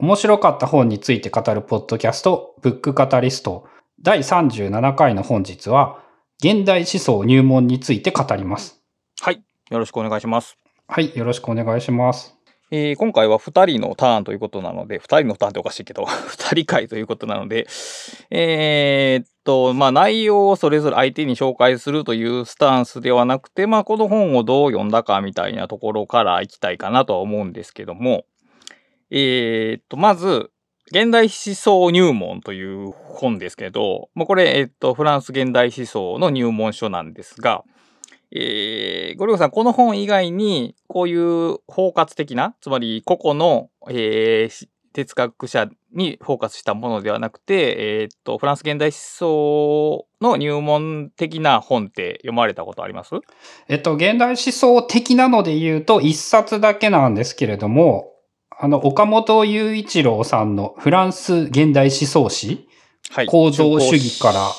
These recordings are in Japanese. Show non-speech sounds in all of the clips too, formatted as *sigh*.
面白かった本について語るポッドキャスト、ブックカタリスト、第37回の本日は、現代思想入門について語ります。はい。よろしくお願いします。はい、よろしくお願いします。えー今回は2人のターンということなので、2人のターンっておかしいけど、*laughs* 2人会ということなので、えーっと、まあ内容をそれぞれ相手に紹介するというスタンスではなくて、まあこの本をどう読んだかみたいなところから行きたいかなとは思うんですけども、えーっと、まず、現代思想入門という本ですけど、まあ、これ、えっと、フランス現代思想の入門書なんですが、えー、ゴリゴさん、この本以外に、こういう包括的な、つまり個々の、えー哲学者にフォーカスしたものではなくて、えーっと、フランス現代思想の入門的な本って読まれたことあります？えっと、現代思想的なので言うと、一冊だけなんですけれども、あの、岡本雄一郎さんのフランス現代思想史はい。構造主義から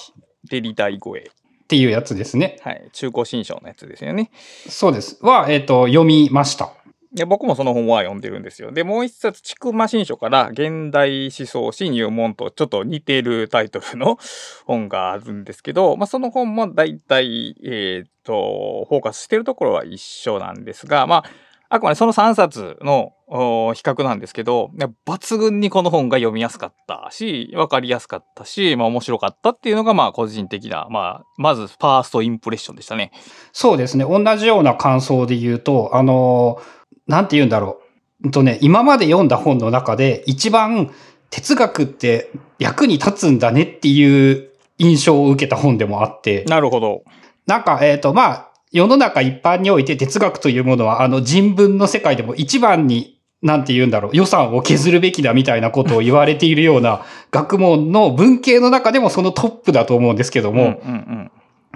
デリダイ語へ。っていうやつですね。はい。中古新書のやつですよね。そうです。は、えっと、読みました。で僕もその本は読んでるんですよ。で、もう一冊、ちくま新書から現代思想史入門とちょっと似てるタイトルの本があるんですけど、*laughs* まあ、その本も大体、えっ、と、フォーカスしてるところは一緒なんですが、まあ、あくまでその3冊のお比較なんですけど、ね抜群にこの本が読みやすかったし、わかりやすかったし、まあ面白かったっていうのが、まあ個人的な、まあ、まずファーストインプレッションでしたね。そうですね。同じような感想で言うと、あの、なんて言うんだろう。うんとね、今まで読んだ本の中で一番哲学って役に立つんだねっていう印象を受けた本でもあって、なるほど。なんか、えっ、と、まあ、世の中一般において哲学というものは、あの人文の世界でも一番に、なんて言うんだろう、予算を削るべきだみたいなことを言われているような学問の文系の中でもそのトップだと思うんですけども。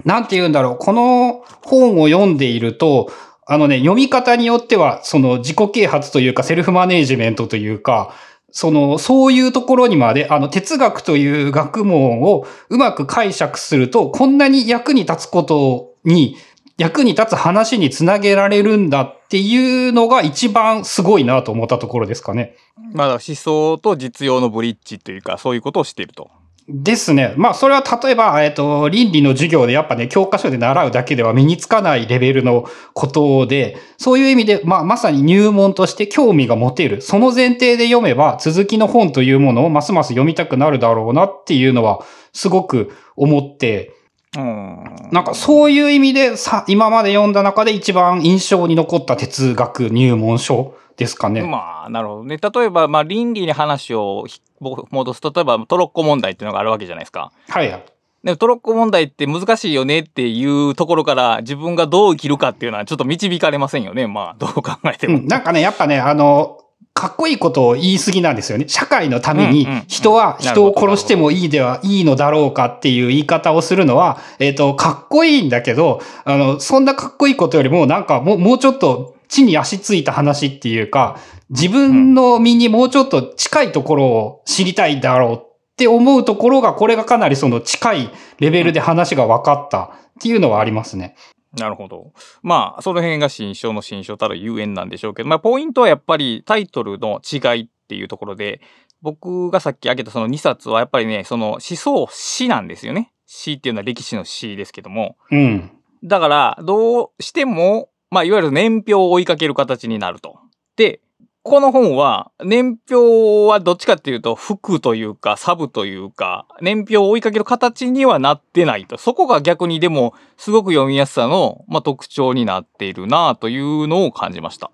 なんて言うんだろう、この本を読んでいると、あのね、読み方によっては、その自己啓発というか、セルフマネージメントというか、その、そういうところにまで、あの、哲学という学問をうまく解釈すると、こんなに役に立つことに、役に立つ話につなげられるんだっていうのが一番すごいなと思ったところですかね。まあ、思想と実用のブリッジというか、そういうことをしていると。ですね。まあ、それは例えば、えっと、倫理の授業でやっぱね、教科書で習うだけでは身につかないレベルのことで、そういう意味で、まあ、まさに入門として興味が持てる。その前提で読めば、続きの本というものをますます読みたくなるだろうなっていうのは、すごく思って、うん。なんかそういう意味で、さ、今まで読んだ中で一番印象に残った哲学入門書ですかね。まあ、なるほどね。例えば、まあ、倫理に話をひ戻すと、例えばトロッコ問題っていうのがあるわけじゃないですか。はいはい。でもトロッコ問題って難しいよねっていうところから自分がどう生きるかっていうのはちょっと導かれませんよね。まあ、どう考えても。うん、なんかね、やっぱね、あの、かっこいいことを言い過ぎなんですよね。社会のためにうんうんうん人は人を殺してもいいではいいのだろうかっていう言い方をするのは、えっ、と、かっこいいんだけど、あの、そんなかっこいいことよりも、なんかもう、もうちょっと地に足ついた話っていうか、自分の身にもうちょっと近いところを知りたいだろうって思うところが、これがかなりその近いレベルで話が分かったっていうのはありますね。なるほど。まあ、その辺が新書の新書たるゆえんなんでしょうけど、まあ、ポイントはやっぱりタイトルの違いっていうところで、僕がさっき挙げたその2冊はやっぱりね、その思想史なんですよね。史っていうのは歴史の史ですけども。うん。だから、どうしても、まあ、いわゆる年表を追いかける形になると。で、この本は、年表はどっちかっていうと、服というか、サブというか、年表を追いかける形にはなってないと。そこが逆にでも、すごく読みやすさの、まあ、特徴になっているなというのを感じました。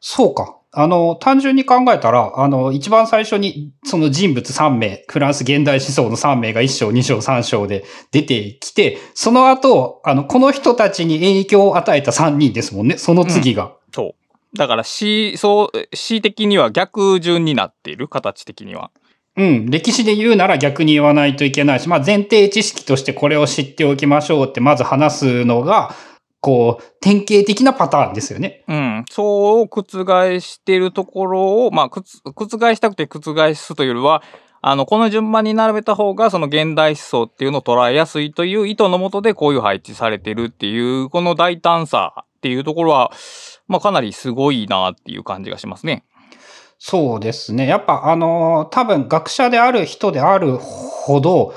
そうか。あの、単純に考えたら、あの、一番最初に、その人物3名、フランス現代思想の3名が1章、2章、3章で出てきて、その後、あの、この人たちに影響を与えた3人ですもんね。その次が。そう。だから、詩、そう、詩的には逆順になっている、形的には。うん。歴史で言うなら逆に言わないといけないし、まあ前提知識としてこれを知っておきましょうってまず話すのが、こう、典型的なパターンですよね。うん。そう覆しているところを、まあ、覆したくて覆すというよりは、あの、この順番に並べた方が、その現代思想っていうのを捉えやすいという意図のもとでこういう配置されてるっていう、この大胆さっていうところは、まあ、かなりすごいなっていう感じがしますね。そうですね。やっぱあの、多分学者である人であるほど、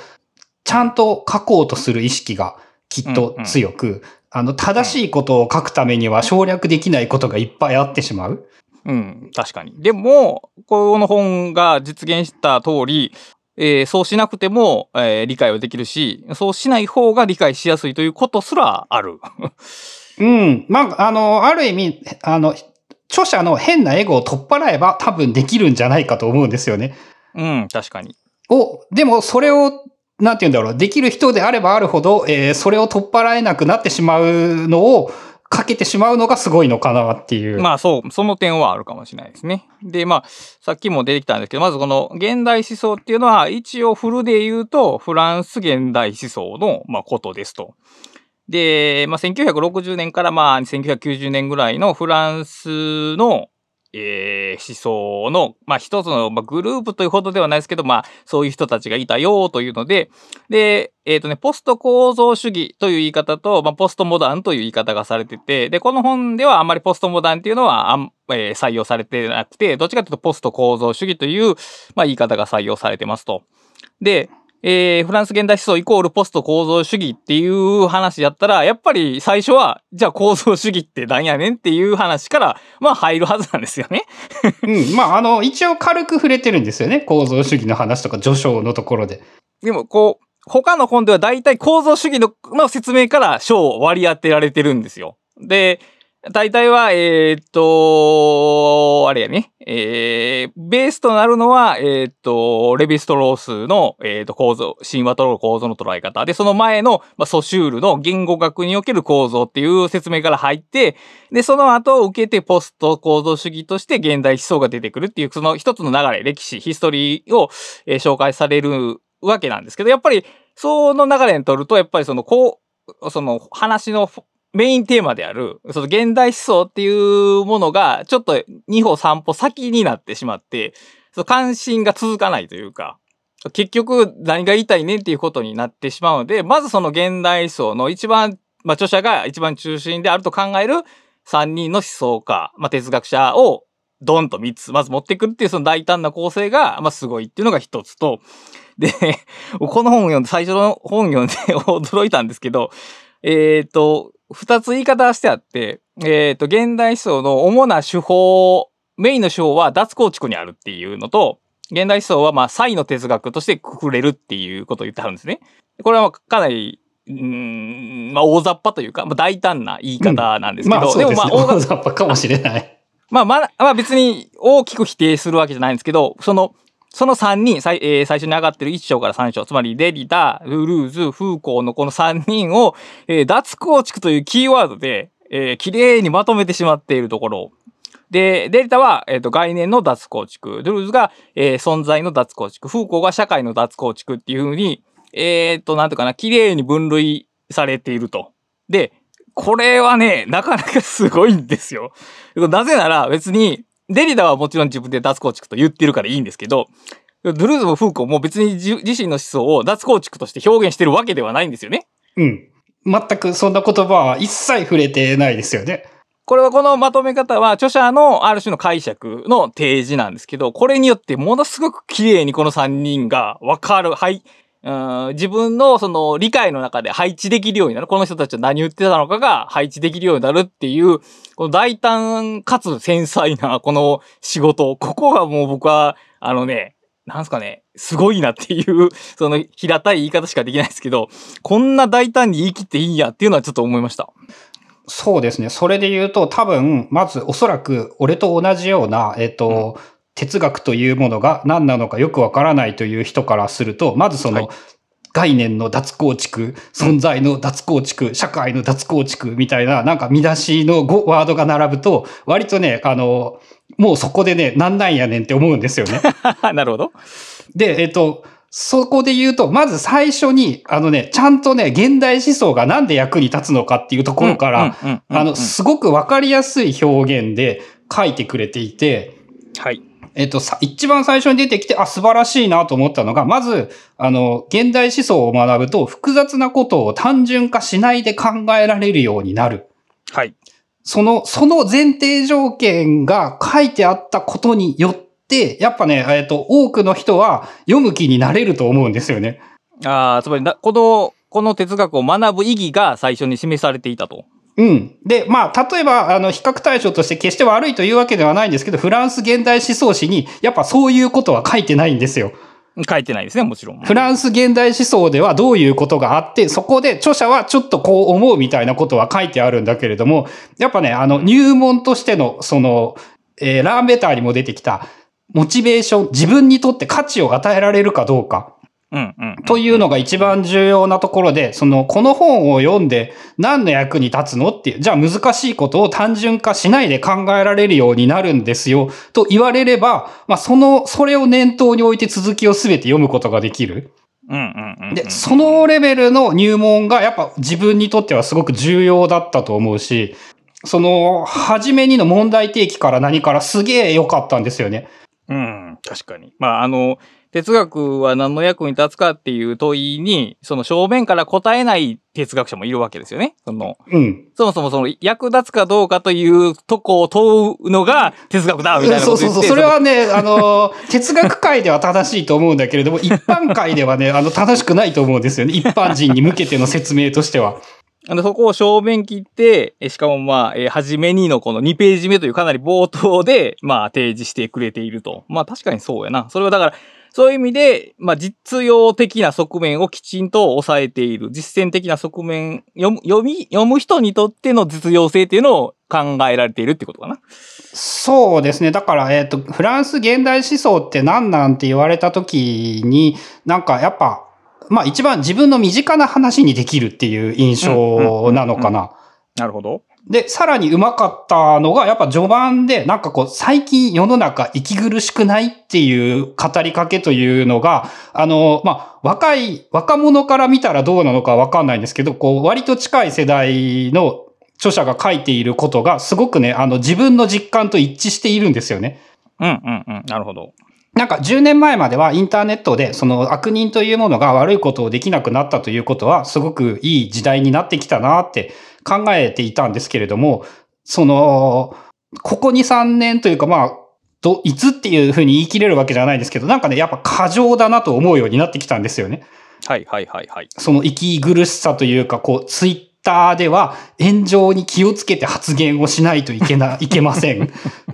ちゃんと書こうとする意識がきっと強く、うんうん、あの、正しいことを書くためには省略できないことがいっぱいあってしまう。うん、確かに。でも、この本が実現した通り、えー、そうしなくても、えー、理解はできるし、そうしない方が理解しやすいということすらある。うん。まあ、あの、ある意味、あの、著者の変なエゴを取っ払えば多分できるんじゃないかと思うんですよね。うん、確かに。お、でもそれを、なんて言うんだろう、できる人であればあるほど、えー、それを取っ払えなくなってしまうのを、かけてしまうのがすごいのかなっていう。まあそう、その点はあるかもしれないですね。で、まあ、さっきも出てきたんですけど、まずこの現代思想っていうのは、一応フルで言うと、フランス現代思想の、まあ、ことですと。で、まあ、1960年からまあ1990年ぐらいのフランスの、えー、思想の、まあ、一つの、まあ、グループというほどではないですけど、まあ、そういう人たちがいたよというので、で、えっ、ー、とね、ポスト構造主義という言い方と、まあ、ポストモダンという言い方がされてて、で、この本ではあんまりポストモダンっていうのはあん、えー、採用されてなくて、どっちかというとポスト構造主義という、まあ、言い方が採用されてますと。で、えー、フランス現代思想イコールポスト構造主義っていう話やったら、やっぱり最初は、じゃあ構造主義って何やねんっていう話から、まあ入るはずなんですよね。うん。まあ、あの、一応軽く触れてるんですよね。構造主義の話とか序章のところで。でも、こう、他の本では大体構造主義のの説明から章を割り当てられてるんですよ。で、大体は、えー、っと、あれやね、えー、ベースとなるのは、えー、っと、レヴィストロースの、えー、っと、構造、神話との構造の捉え方。で、その前の、まあ、ソシュールの言語学における構造っていう説明から入って、で、その後受けてポスト構造主義として現代思想が出てくるっていう、その一つの流れ、歴史、ヒストリーを、え、紹介されるわけなんですけど、やっぱり、その流れにとると、やっぱりその、こう、その話のメインテーマである、その現代思想っていうものが、ちょっと2歩3歩先になってしまって、その関心が続かないというか、結局何が言いたいねっていうことになってしまうので、まずその現代思想の一番、まあ著者が一番中心であると考える3人の思想家、まあ哲学者をドンと3つ、まず持ってくるっていうその大胆な構成が、まあすごいっていうのが一つと、で、この本を読んで、最初の本を読んで *laughs* 驚いたんですけど、えっ、ー、と、二つ言い方してあって、えっ、ー、と、現代思想の主な手法、メインの手法は脱構築にあるっていうのと、現代思想はまあ、差異の哲学としてくくれるっていうことを言ってはるんですね。これはかなり、うん、まあ、大雑把というか、まあ、大胆な言い方なんですけど、うんまあ、でもまあ、大雑把かもしれない。まあ、まあ、まあ別に大きく否定するわけじゃないんですけど、その、その3人、最,、えー、最初に上がってる1章から3章、つまりデリダ、ルルーズ、フーコーのこの3人を、えー、脱構築というキーワードで、えー、綺麗にまとめてしまっているところ。で、デリタは、えーと、概念の脱構築。ドゥルーズが、えー、存在の脱構築。フーコーが社会の脱構築っていうふうに、えっ、ー、と、なんとかな、綺麗に分類されていると。で、これはね、なかなかすごいんですよ。なぜなら別に、デリダはもちろん自分で脱構築と言ってるからいいんですけど、ドゥルーズもフーコーも別に自身の思想を脱構築として表現してるわけではないんですよね。うん。全くそんな言葉は一切触れてないですよね。これはこのまとめ方は著者のある種の解釈の提示なんですけど、これによってものすごく綺麗にこの3人がわかる、はい、うん自分のその理解の中で配置できるようになる。この人たちは何言ってたのかが配置できるようになるっていう、この大胆かつ繊細なこの仕事。ここがもう僕は、あのね、なんすかね、すごいなっていう、その平たい言い方しかできないですけど、こんな大胆に言い切っていいんやっていうのはちょっと思いました。そうですね。それで言うと多分、まずおそらく俺と同じような、えっ、ー、と、うん哲学というものが何なのかよくわからないという人からすると、まずその、概念の脱構築、存在の脱構築、社会の脱構築みたいな、なんか見出しのワードが並ぶと、割とね、あの、もうそこでね、なんなんやねんって思うんですよね。*laughs* なるほど。で、えっと、そこで言うと、まず最初に、あのね、ちゃんとね、現代思想がなんで役に立つのかっていうところから、あの、すごくわかりやすい表現で書いてくれていて、はい。えっと、さ、一番最初に出てきて、あ、素晴らしいなと思ったのが、まず、あの、現代思想を学ぶと、複雑なことを単純化しないで考えられるようになる。はい。その、その前提条件が書いてあったことによって、やっぱね、えっと、多くの人は読む気になれると思うんですよね。ああ、つまりな、この、この哲学を学ぶ意義が最初に示されていたと。うん。で、まあ、例えば、あの、比較対象として決して悪いというわけではないんですけど、フランス現代思想史に、やっぱそういうことは書いてないんですよ。書いてないですね、もちろん。フランス現代思想ではどういうことがあって、そこで著者はちょっとこう思うみたいなことは書いてあるんだけれども、やっぱね、あの、入門としての、その、えーラーメーターにも出てきた、モチベーション、自分にとって価値を与えられるかどうか。というのが一番重要なところで、その、この本を読んで何の役に立つのっていう、じゃあ難しいことを単純化しないで考えられるようになるんですよ、と言われれば、まあ、その、それを念頭に置いて続きをすべて読むことができる。で、そのレベルの入門がやっぱ自分にとってはすごく重要だったと思うし、その、初めにの問題提起から何からすげえ良かったんですよね。うん、確かに。まあ、あの、哲学は何の役に立つかっていう問いに、その正面から答えない哲学者もいるわけですよね。その、うん。そもそもその役立つかどうかというとこを問うのが哲学だみたいなこと言ってそうそうそう。それはね、あの、*laughs* 哲学界では正しいと思うんだけれども、一般界ではね、あの、正しくないと思うんですよね。一般人に向けての説明としては。あの、そこを正面切って、えしかもまあ、えー初めにのこの2ページ目というかなり冒頭で、まあ、提示してくれていると。まあ、確かにそうやな。それはだから、そういう意味で、まあ、実用的な側面をきちんと抑えている。実践的な側面、読む、読み、読む人にとっての実用性っていうのを考えられているってことかな。そうですね。だから、えっ、と、フランス現代思想って何なんって言われた時に、なんかやっぱ、まあ一番自分の身近な話にできるっていう印象なのかな。なるほど。で、さらにうまかったのが、やっぱ序盤で、なんかこう、最近世の中息苦しくないっていう語りかけというのが、あの、まあ、若い、若者から見たらどうなのかわかんないんですけど、こう、割と近い世代の著者が書いていることが、すごくね、あの、自分の実感と一致しているんですよね。うんうんうん。なるほど。なんか10年前まではインターネットでその悪人というものが悪いことをできなくなったということはすごくいい時代になってきたなって考えていたんですけれども、その、ここ2、3年というかまあ、ど、いつっていうふうに言い切れるわけじゃないですけど、なんかね、やっぱ過剰だなと思うようになってきたんですよね。はいはいはいはい。その息苦しさというか、こう、ツイッターでは炎上に気をつけて発言をしないといけな、*laughs* いけません。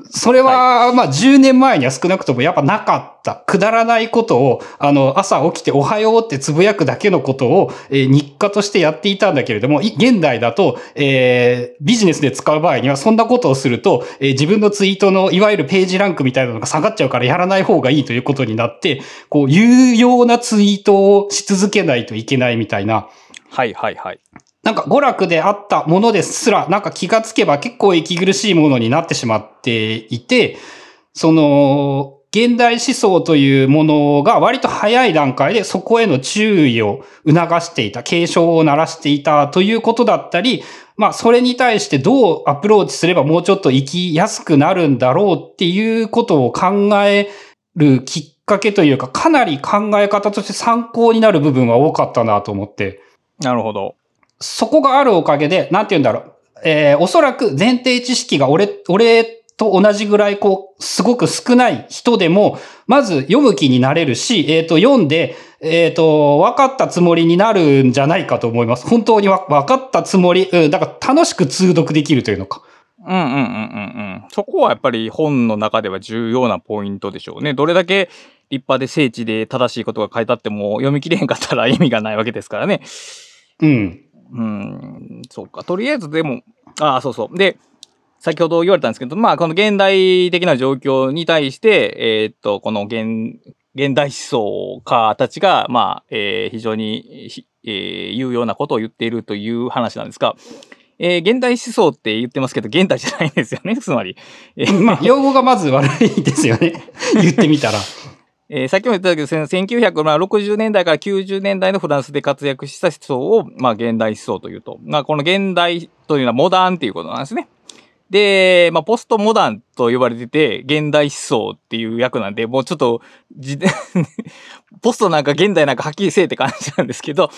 それは、まあ10年前には少なくともやっぱなかった。くだらないことを、あの、朝起きておはようってつぶやくだけのことを、えー日課としてやっていたんだけれども、い現代だと、えービジネスで使う場合にはそんなことをすると、えー自分のツイートのいわゆるページランクみたいなのが下がっちゃうからやらない方がいいということになって、こう、有用なツイートをし続けないといけないみたいな、はいはいはい。なんか娯楽であったものですら、なんか気がつけば結構息苦しいものになってしまっていて、その、現代思想というものが割と早い段階でそこへの注意を促していた、警鐘を鳴らしていたということだったり、まあそれに対してどうアプローチすればもうちょっと生きやすくなるんだろうっていうことを考えるきっかけというか、かなり考え方として参考になる部分は多かったなと思って。なるほど。そこがあるおかげで、なんて言うんだろう。えーおそらく前提知識が俺、俺と同じぐらい、こう、すごく少ない人でも、まず読む気になれるし、えっ、と、読んで、えっ、と、分かったつもりになるんじゃないかと思います。本当にわ分かったつもり、うん、だから楽しく通読できるというのか。うんうんうんうんうん。そこはやっぱり本の中では重要なポイントでしょうね。どれだけ立派で精緻で正しいことが書いてあっても読み切れへんかったら意味がないわけですからね。うん。うん、そうか。とりあえずでも、ああ、そうそう。で、先ほど言われたんですけど、まあ、この現代的な状況に対して、えーっと、この現、現代思想家たちが、まあ、えー非常に、えー有用なことを言っているという話なんですが、えー現代思想って言ってますけど、現代じゃないんですよね、つまり。えーまあ、用語がまず悪いですよね。*laughs* 言ってみたら。えーさっきも言ったけど、1960年代から90年代のフランスで活躍した思想を、まあ、現代思想というと。まあ、この現代というのはモダンっていうことなんですね。で、まあ、ポストモダンと呼ばれてて、現代思想っていう役なんで、もうちょっと、*laughs* ポストなんか現代なんかはっきりせえって感じなんですけど、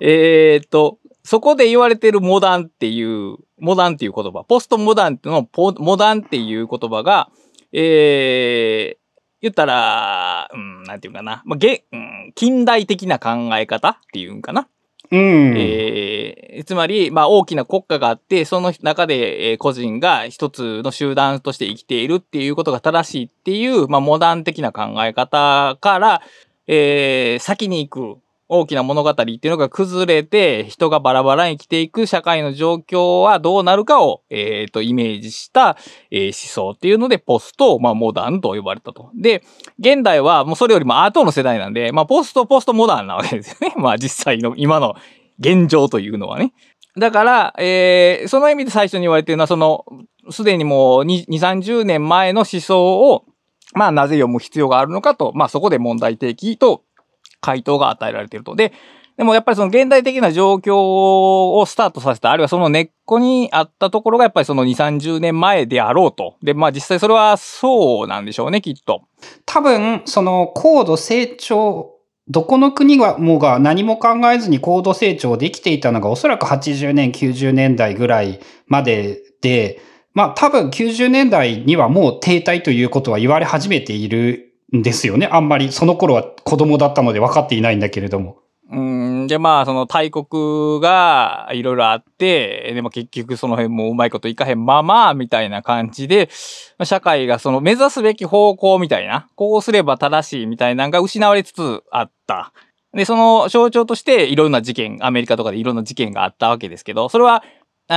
えーっと、そこで言われてるモダンっていう、モダンっていう言葉、ポストモダンのポモダンっていう言葉が、え言ったら、うん、なんていうかな。まあ、げ、うん、近代的な考え方っていうんかな。うん。えーつまり、まあ、大きな国家があって、その中で、えー個人が一つの集団として生きているっていうことが正しいっていう、まあ、モダン的な考え方から、えー先に行く大きな物語っていうのが崩れて、人がバラバラに生きていく社会の状況はどうなるかを、えーと、イメージした、えー思想っていうので、ポスト、まあ、モダンと呼ばれたと。で、現代はもうそれよりも後の世代なんで、まあ、ポスト、ポストモダンなわけですよね。*laughs* まあ、実際の今の現状というのはね。だから、えーその意味で最初に言われているのは、その、すでにもう2、30年前の思想を、まあ、なぜ読む必要があるのかと、まあ、そこで問題提起と回答が与えられていると。で、でもやっぱりその現代的な状況をスタートさせた、あるいはその根っこにあったところがやっぱりその2、30年前であろうと。で、まあ実際それはそうなんでしょうね、きっと。多分、その高度成長、どこの国がもうが何も考えずに高度成長できていたのがおそらく80年、90年代ぐらいまでで、まあ多分90年代にはもう停滞ということは言われ始めているですよね。あんまりその頃は子供だったので分かっていないんだけれども。うん、で、まあ、その大国がいろいろあって、でも結局その辺もうまいこといかへんまま、みたいな感じで、社会がその目指すべき方向みたいな、こうすれば正しいみたいなのが失われつつあった。で、その象徴としていろんな事件、アメリカとかでいろんな事件があったわけですけど、それは、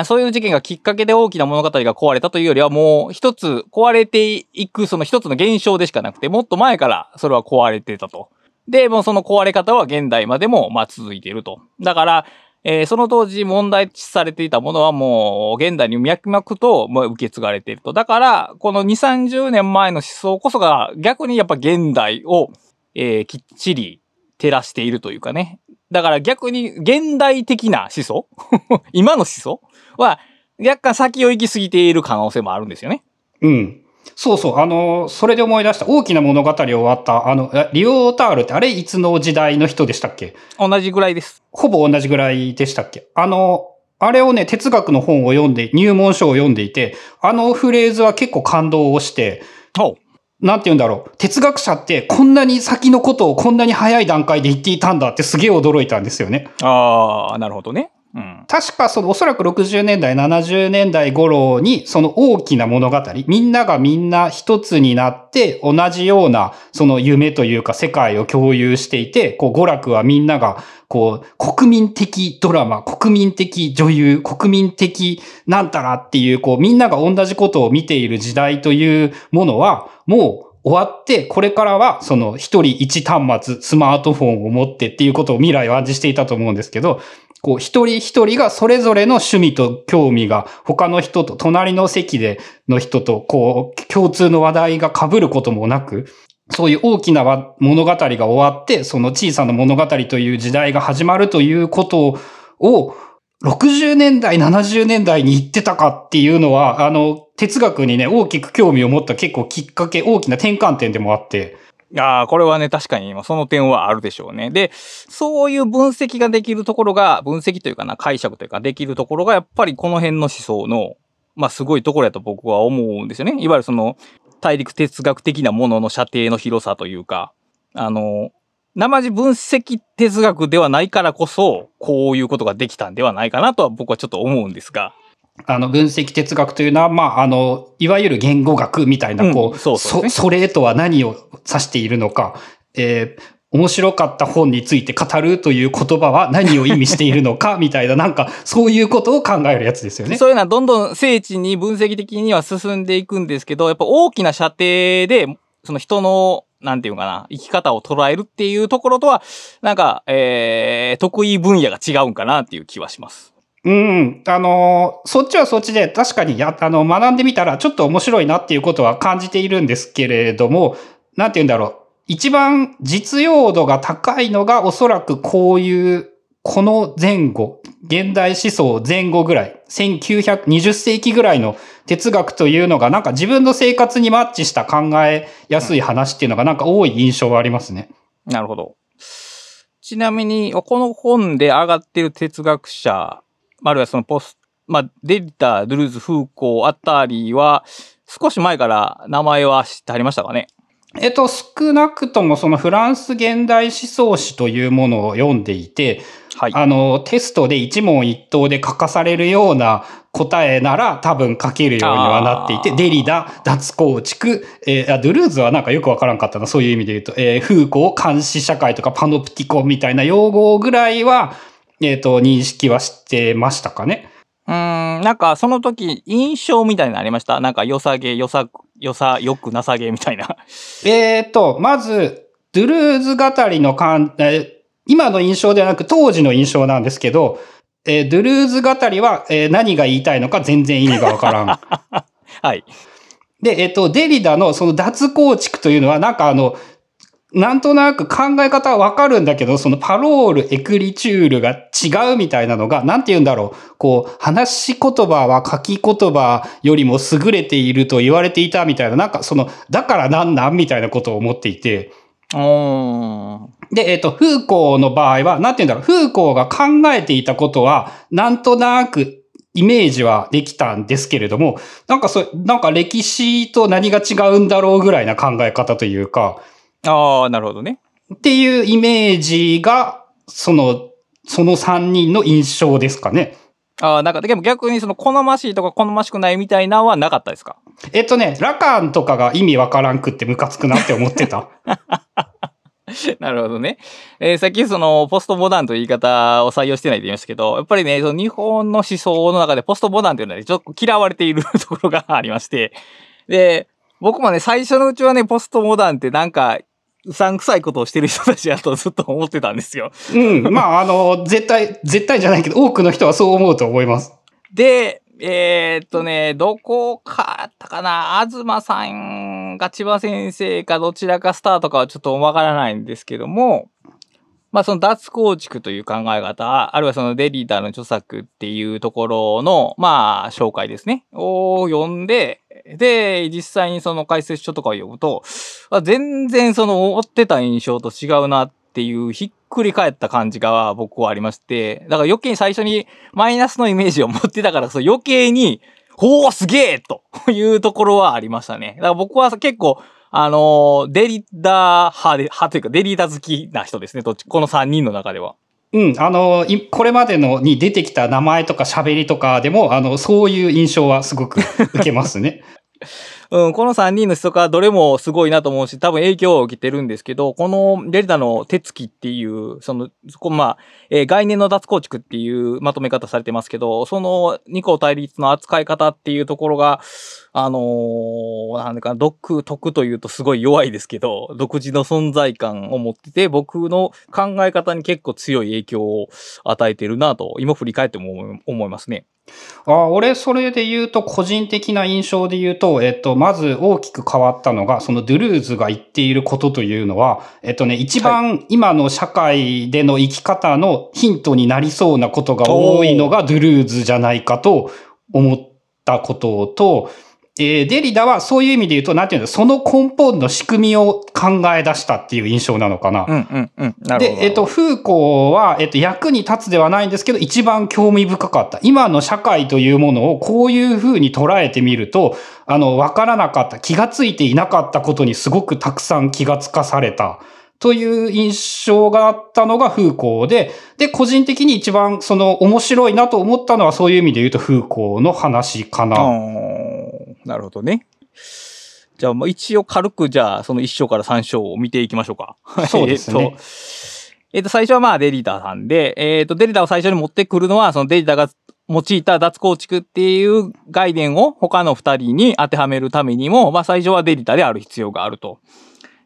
そういう事件がきっかけで大きな物語が壊れたというよりはもう一つ壊れていくその一つの現象でしかなくて、もっと前からそれは壊れてたと。で、もうその壊れ方は現代までも、まあ続いていると。だから、えーその当時問題視されていたものはもう現代に脈々ともう受け継がれていると。だから、この2、30年前の思想こそが逆にやっぱ現代を、えーきっちり照らしているというかね。だから逆に現代的な思想？*laughs* 今の思想？は若干先を行き過ぎている可能性もあるんですよね。うん。そうそう。あの、それで思い出した大きな物語終わった、あの、えリオタールってあれいつの時代の人でしたっけ？同じぐらいです。ほぼ同じぐらいでしたっけ？あの、あれをね、哲学の本を読んで、入門書を読んでいて、あのフレーズは結構感動をして。なんて言うんだろう。哲学者ってこんなに先のことをこんなに早い段階で言っていたんだってすげえ驚いたんですよね。ああ、なるほどね。うん。確かそのおそらく60年代、70年代頃にその大きな物語、みんながみんな一つになって同じようなその夢というか世界を共有していて、こう娯楽はみんながこう国民的ドラマ、国民的女優、国民的なんたらっていうこうみんなが同じことを見ている時代というものはもう終わって、これからはその一人一端末、スマートフォンを持ってっていうことを未来を暗示していたと思うんですけど、こう、一人一人がそれぞれの趣味と興味が他の人と、隣の席での人と、こう、共通の話題が被ることもなく、そういう大きな物語が終わって、その小さな物語という時代が始まるということを、60年代、70年代に言ってたかっていうのは、あの、哲学にね、大きく興味を持った結構きっかけ、大きな転換点でもあって、ああ、これはね、確かに、まあその点はあるでしょうね。で、そういう分析ができるところが、分析というかな、解釈というかできるところが、やっぱりこの辺の思想の、まあすごいところやと僕は思うんですよね。いわゆるその、大陸哲学的なものの射程の広さというか、あの、生地分析哲学ではないからこそ、こういうことができたんではないかなとは僕はちょっと思うんですが。あの、分析哲学というのは、まあ、あの、いわゆる言語学みたいな、こう、そ、それとは何を指しているのか、えー面白かった本について語るという言葉は何を意味しているのか、*laughs* みたいな、なんか、そういうことを考えるやつですよね。そういうのはどんどん精緻に分析的には進んでいくんですけど、やっぱ大きな射程で、その人の、なんていうのかな、生き方を捉えるっていうところとは、なんか、えー、得意分野が違うんかなっていう気はします。うん。あのーそっちはそっちで確かにや、あの、学んでみたらちょっと面白いなっていうことは感じているんですけれども、なんて言うんだろう。一番実用度が高いのがおそらくこういう、この前後、現代思想前後ぐらい、1920世紀ぐらいの哲学というのがなんか自分の生活にマッチした考えやすい話っていうのがなんか多い印象はありますね。なるほど。ちなみに、この本で上がってる哲学者、あるいはそのポスまあ、デリタ、ドゥルーズ、フーコーあたりは、少し前から名前は知ってありましたかね？えっと、少なくともそのフランス現代思想史というものを読んでいて、はい。あの、テストで一問一答で書かされるような答えなら多分書けるようにはなっていて、デリダ、脱構築、えーあドゥルーズはなんかよくわからんかったな、そういう意味で言うと、えー、フーコー、監視社会とかパノプティコンみたいな用語ぐらいは、えっ、と、認識はしてましたかね？うーん、なんかその時、印象みたいなのありました？なんか良さげ、良さ、良さ、よくなさげみたいな。えっ、と、まず、ドゥルーズ語りのかん、えー今の印象ではなく当時の印象なんですけど、えードゥルーズ語りは、えー何が言いたいのか全然意味がわからん。*laughs* はい。で、えっと、デリダのその脱構築というのは、なんかあの、なんとなく考え方はわかるんだけど、そのパロール、エクリチュールが違うみたいなのが、なんて言うんだろう。こう、話し言葉は書き言葉よりも優れていると言われていたみたいな、なんかその、だからなんなんみたいなことを思っていて。うーん。で、えっーコーの場合は、なんて言うんだろう。フーコーが考えていたことは、なんとなくイメージはできたんですけれども、なんかそ、なんか歴史と何が違うんだろうぐらいな考え方というか、ああ、なるほどね。っていうイメージが、その、その3人の印象ですかね。ああ、なんか、でも逆にその好ましいとか好ましくないみたいなのはなかったですか？えっとね、ラカンとかが意味わからんくってムカつくなって思ってた。*laughs* なるほどね。えーさっきそのポストモダンという言い方を採用してないって言いましたけど、やっぱりね、その日本の思想の中でポストモダンというのはねちょっと嫌われているところがありまして、で、僕もね、最初のうちはね、ポストモダンってなんか、うさんくさいことをしてる人たちだとずっと思ってたんですよ。うん。まあ、あの、絶対、絶対じゃないけど、多くの人はそう思うと思います。で、えーっとね、どこかだったかな、東さんが千葉先生かどちらかスタートかはちょっとわからないんですけども、まあその脱構築という考え方、あるいはそのデリーダーの著作っていうところの、まあ紹介ですね、を読んで、で、実際にその解説書とかを読むと、あ全然その追ってた印象と違うなっていうひっくり返った感じが僕はありまして、だから余計に最初にマイナスのイメージを持ってたからそ余計に、ほーすげえというところはありましたね。だから僕は結構、あのーデリダー派で、派というかデリダー好きな人ですね。どっち、この3人の中では。うん。あの、これまでのに出てきた名前とか喋りとかでも、あの、そういう印象はすごく受けますね。*laughs* うん、この3人の人がどれもすごいなと思うし、多分影響を受けてるんですけど、このデリダの手つきっていう、その、そこまあ、えー概念の脱構築っていうまとめ方されてますけど、その二項対立の扱い方っていうところが、あのーなんだかな、独特というとすごい弱いですけど、独自の存在感を持ってて、僕の考え方に結構強い影響を与えてるなと、今振り返っても思いますね。あ俺、それで言うと、個人的な印象で言うと、えっと、まず大きく変わったのが、そのドゥルーズが言っていることというのは、えっとね、一番今の社会での生き方のヒントになりそうなことが多いのがドゥルーズじゃないかと思ったことと、えーデリダはそういう意味で言うと、なんていうの、その根本の仕組みを考え出したっていう印象なのかな。うんうんうん。なるほど。で、えっと、フーコーは、えっと、役に立つではないんですけど、一番興味深かった。今の社会というものをこういう風に捉えてみると、あの、わからなかった、気がついていなかったことにすごくたくさん気がつかされた。という印象があったのがフーコーで、で、個人的に一番その面白いなと思ったのはそういう意味で言うとフーコーの話かな。なるほどね。じゃあ、まあ一応軽く、じゃあ、その1章から3章を見ていきましょうか。*laughs* そうですね *laughs* えっと、えっと、最初はまあ、デリダーさんで、えっと、デリダーを最初に持ってくるのは、そのデリダーが用いた脱構築っていう概念を他の2人に当てはめるためにも、まあ、最初はデリダーである必要があると。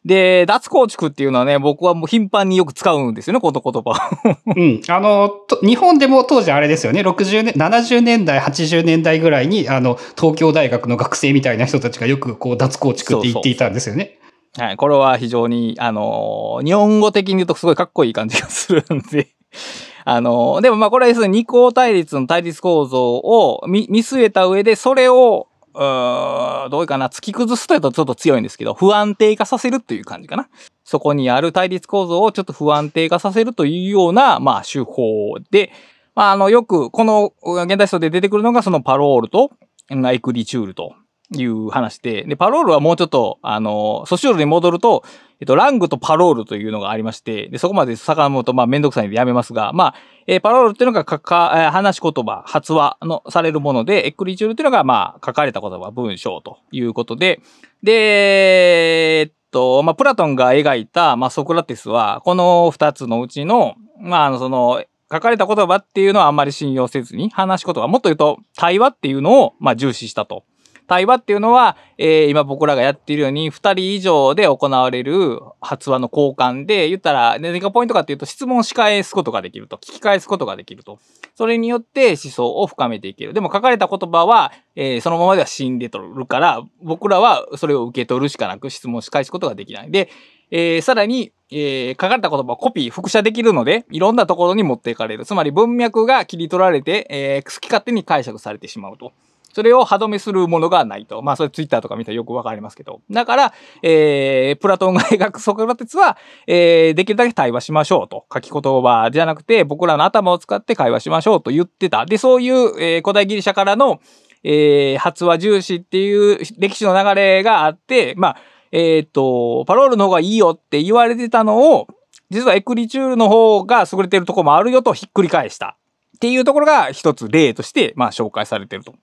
で、脱構築っていうのはね、僕はもう頻繁によく使うんですよね、この言葉。*laughs* うん。あの、と日本でも当時あれですよね、60年、70年代、80年代ぐらいに、あの、東京大学の学生みたいな人たちがよくこう、脱構築って言っていたんですよね。はい、これは非常に、あのー日本語的に言うとすごいかっこいい感じがするんで、*laughs* あのーでもまあこれは要するに二項対立の対立構造を見見据えた上で、それを、うどういうかな、突き崩すというとちょっと強いんですけど、不安定化させるっていう感じかな。そこにある対立構造をちょっと不安定化させるというような、まあ手法で、まああの、よくこの現代史で出てくるのがそのパロールとエクリチュールという話で、で、パロールはもうちょっと、あの、ソシュールに戻ると、えっと、ラングとパロールというのがありまして、で、そこまで遡ると、まあ、めんどくさいんでやめますが、まあ、えーパロールっていうのがかか、えー話し言葉、発話のされるもので、エクリチュールっていうのが、まあ、書かれた言葉、文章ということで、で、えっと、まあ、プラトンが描いた、まあ、ソクラテスは、この二つのうちの、まあ、あの、その、書かれた言葉っていうのはあんまり信用せずに、話し言葉、もっと言うと、対話っていうのを、まあ、重視したと。対話っていうのは、えー今僕らがやっているように、二人以上で行われる発話の交換で、言ったら、何がポイントかっていうと、質問し返すことができると。聞き返すことができると。それによって思想を深めていける。でも書かれた言葉は、えーそのままでは死んでとるから、僕らはそれを受け取るしかなく質問し返すことができない。で、えーさらに、えー書かれた言葉をコピー、複写できるので、いろんなところに持っていかれる。つまり文脈が切り取られて、えー好き勝手に解釈されてしまうと。それを歯止めするものがないと。まあ、それツイッターとか見たらよくわかりますけど。だから、えー、プラトンが描くソクラテスは、えー、できるだけ対話しましょうと。書き言葉じゃなくて、僕らの頭を使って会話しましょうと言ってた。で、そういう、えー古代ギリシャからの、えー発話重視っていう歴史の流れがあって、まあ、えっ、と、パロールの方がいいよって言われてたのを、実はエクリチュールの方が優れてるとこもあるよとひっくり返した。っていうところが一つ例として、まあ、紹介されてると。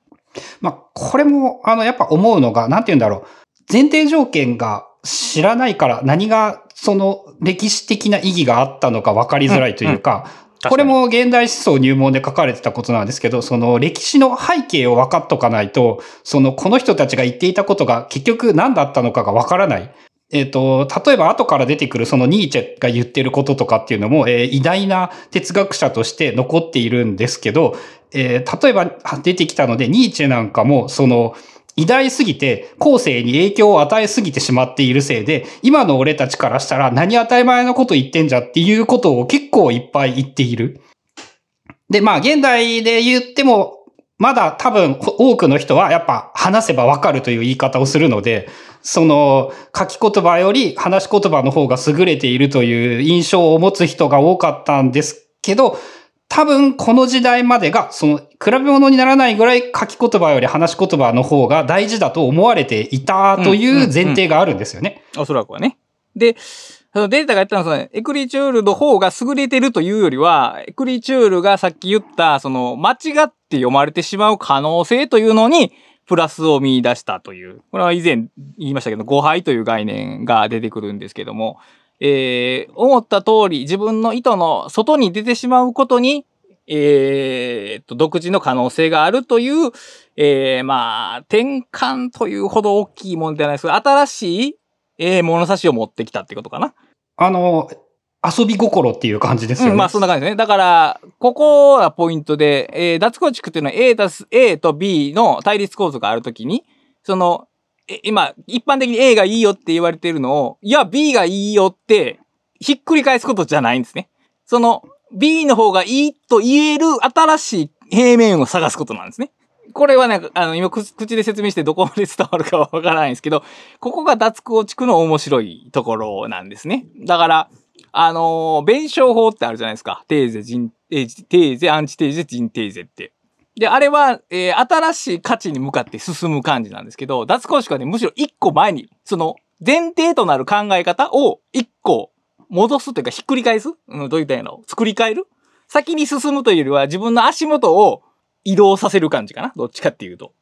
まあ、これも、あの、やっぱ思うのが、なんて言うんだろう。前提条件が知らないから何がその歴史的な意義があったのか分かりづらいというか、これも現代思想入門で書かれてたことなんですけど、その歴史の背景を分かっとかないと、そのこの人たちが言っていたことが結局何だったのかが分からない。えっ、と、例えば後から出てくるそのニーチェが言ってることとかっていうのも、えー偉大な哲学者として残っているんですけど、えー例えば出てきたので、ニーチェなんかも、その、偉大すぎて、後世に影響を与えすぎてしまっているせいで、今の俺たちからしたら何当たり前のこと言ってんじゃっていうことを結構いっぱい言っている。で、まあ、現代で言っても、まだ多分多くの人はやっぱ話せばわかるという言い方をするので、その書き言葉より話し言葉の方が優れているという印象を持つ人が多かったんですけど、多分この時代までが、その比べ物にならないぐらい書き言葉より話し言葉の方が大事だと思われていたという前提があるんですよね。おそらくはね。で、そのデータが言ったのは、エクリチュールの方が優れてるというよりは、エクリチュールがさっき言った、その間違っって読まれてしまう可能性というのに、プラスを見出したという。これは以前言いましたけど、誤配という概念が出てくるんですけども、えー思った通り自分の意図の外に出てしまうことに、えーと、独自の可能性があるという、えーまあ、転換というほど大きいもんじゃないですけど、新しい、えー物差しを持ってきたってことかな。あの、遊び心っていう感じですよね。うん、まあそんな感じですね。だから、ここがポイントで、えー脱構築っていうのは A たす A と B の対立構造があるときに、その、今、一般的に A がいいよって言われてるのを、いや、B がいいよって、ひっくり返すことじゃないんですね。その、B の方がいいと言える新しい平面を探すことなんですね。これはね、あの、今、口で説明してどこまで伝わるかはわからないんですけど、ここが脱構築の面白いところなんですね。だから、あのー弁証法ってあるじゃないですか。テーゼ、ジン、えーテーゼ、アンチテーゼ、ジンテーゼって。で、あれは、えー新しい価値に向かって進む感じなんですけど、脱公式はね、むしろ一個前に、その、前提となる考え方を一個戻すというか、ひっくり返す？うん、どういったんやろ作り変える？先に進むというよりは、自分の足元を移動させる感じかな？どっちかっていうと。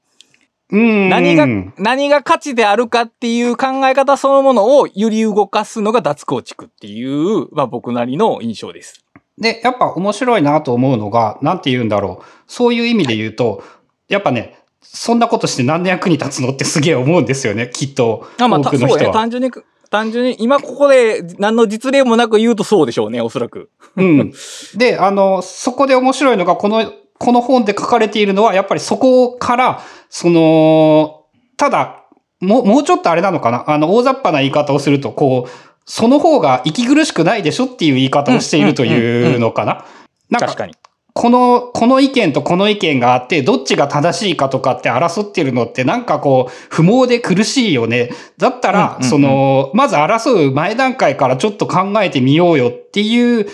うん。何が、何が価値であるかっていう考え方そのものを揺り動かすのが脱構築っていう、まあ僕なりの印象です。で、やっぱ面白いなと思うのが、なんて言うんだろう。そういう意味で言うと、やっぱね、そんなことして何の役に立つのってすげえ思うんですよね、きっと。あまあ、多。くの人は。単純に、単純に、今ここで何の実例もなく言うとそうでしょうね、おそらく。うん。で、あの、そこで面白いのが、この、この本で書かれているのは、やっぱりそこから、その、ただ、もう、もうちょっとあれなのかな？あの、大雑把な言い方をすると、こう、その方が息苦しくないでしょっていう言い方をしているというのかな？なんか、確かに。この、この意見とこの意見があって、どっちが正しいかとかって争ってるのってなんかこう、不毛で苦しいよね。だったら、その、まず争う前段階からちょっと考えてみようよっていう、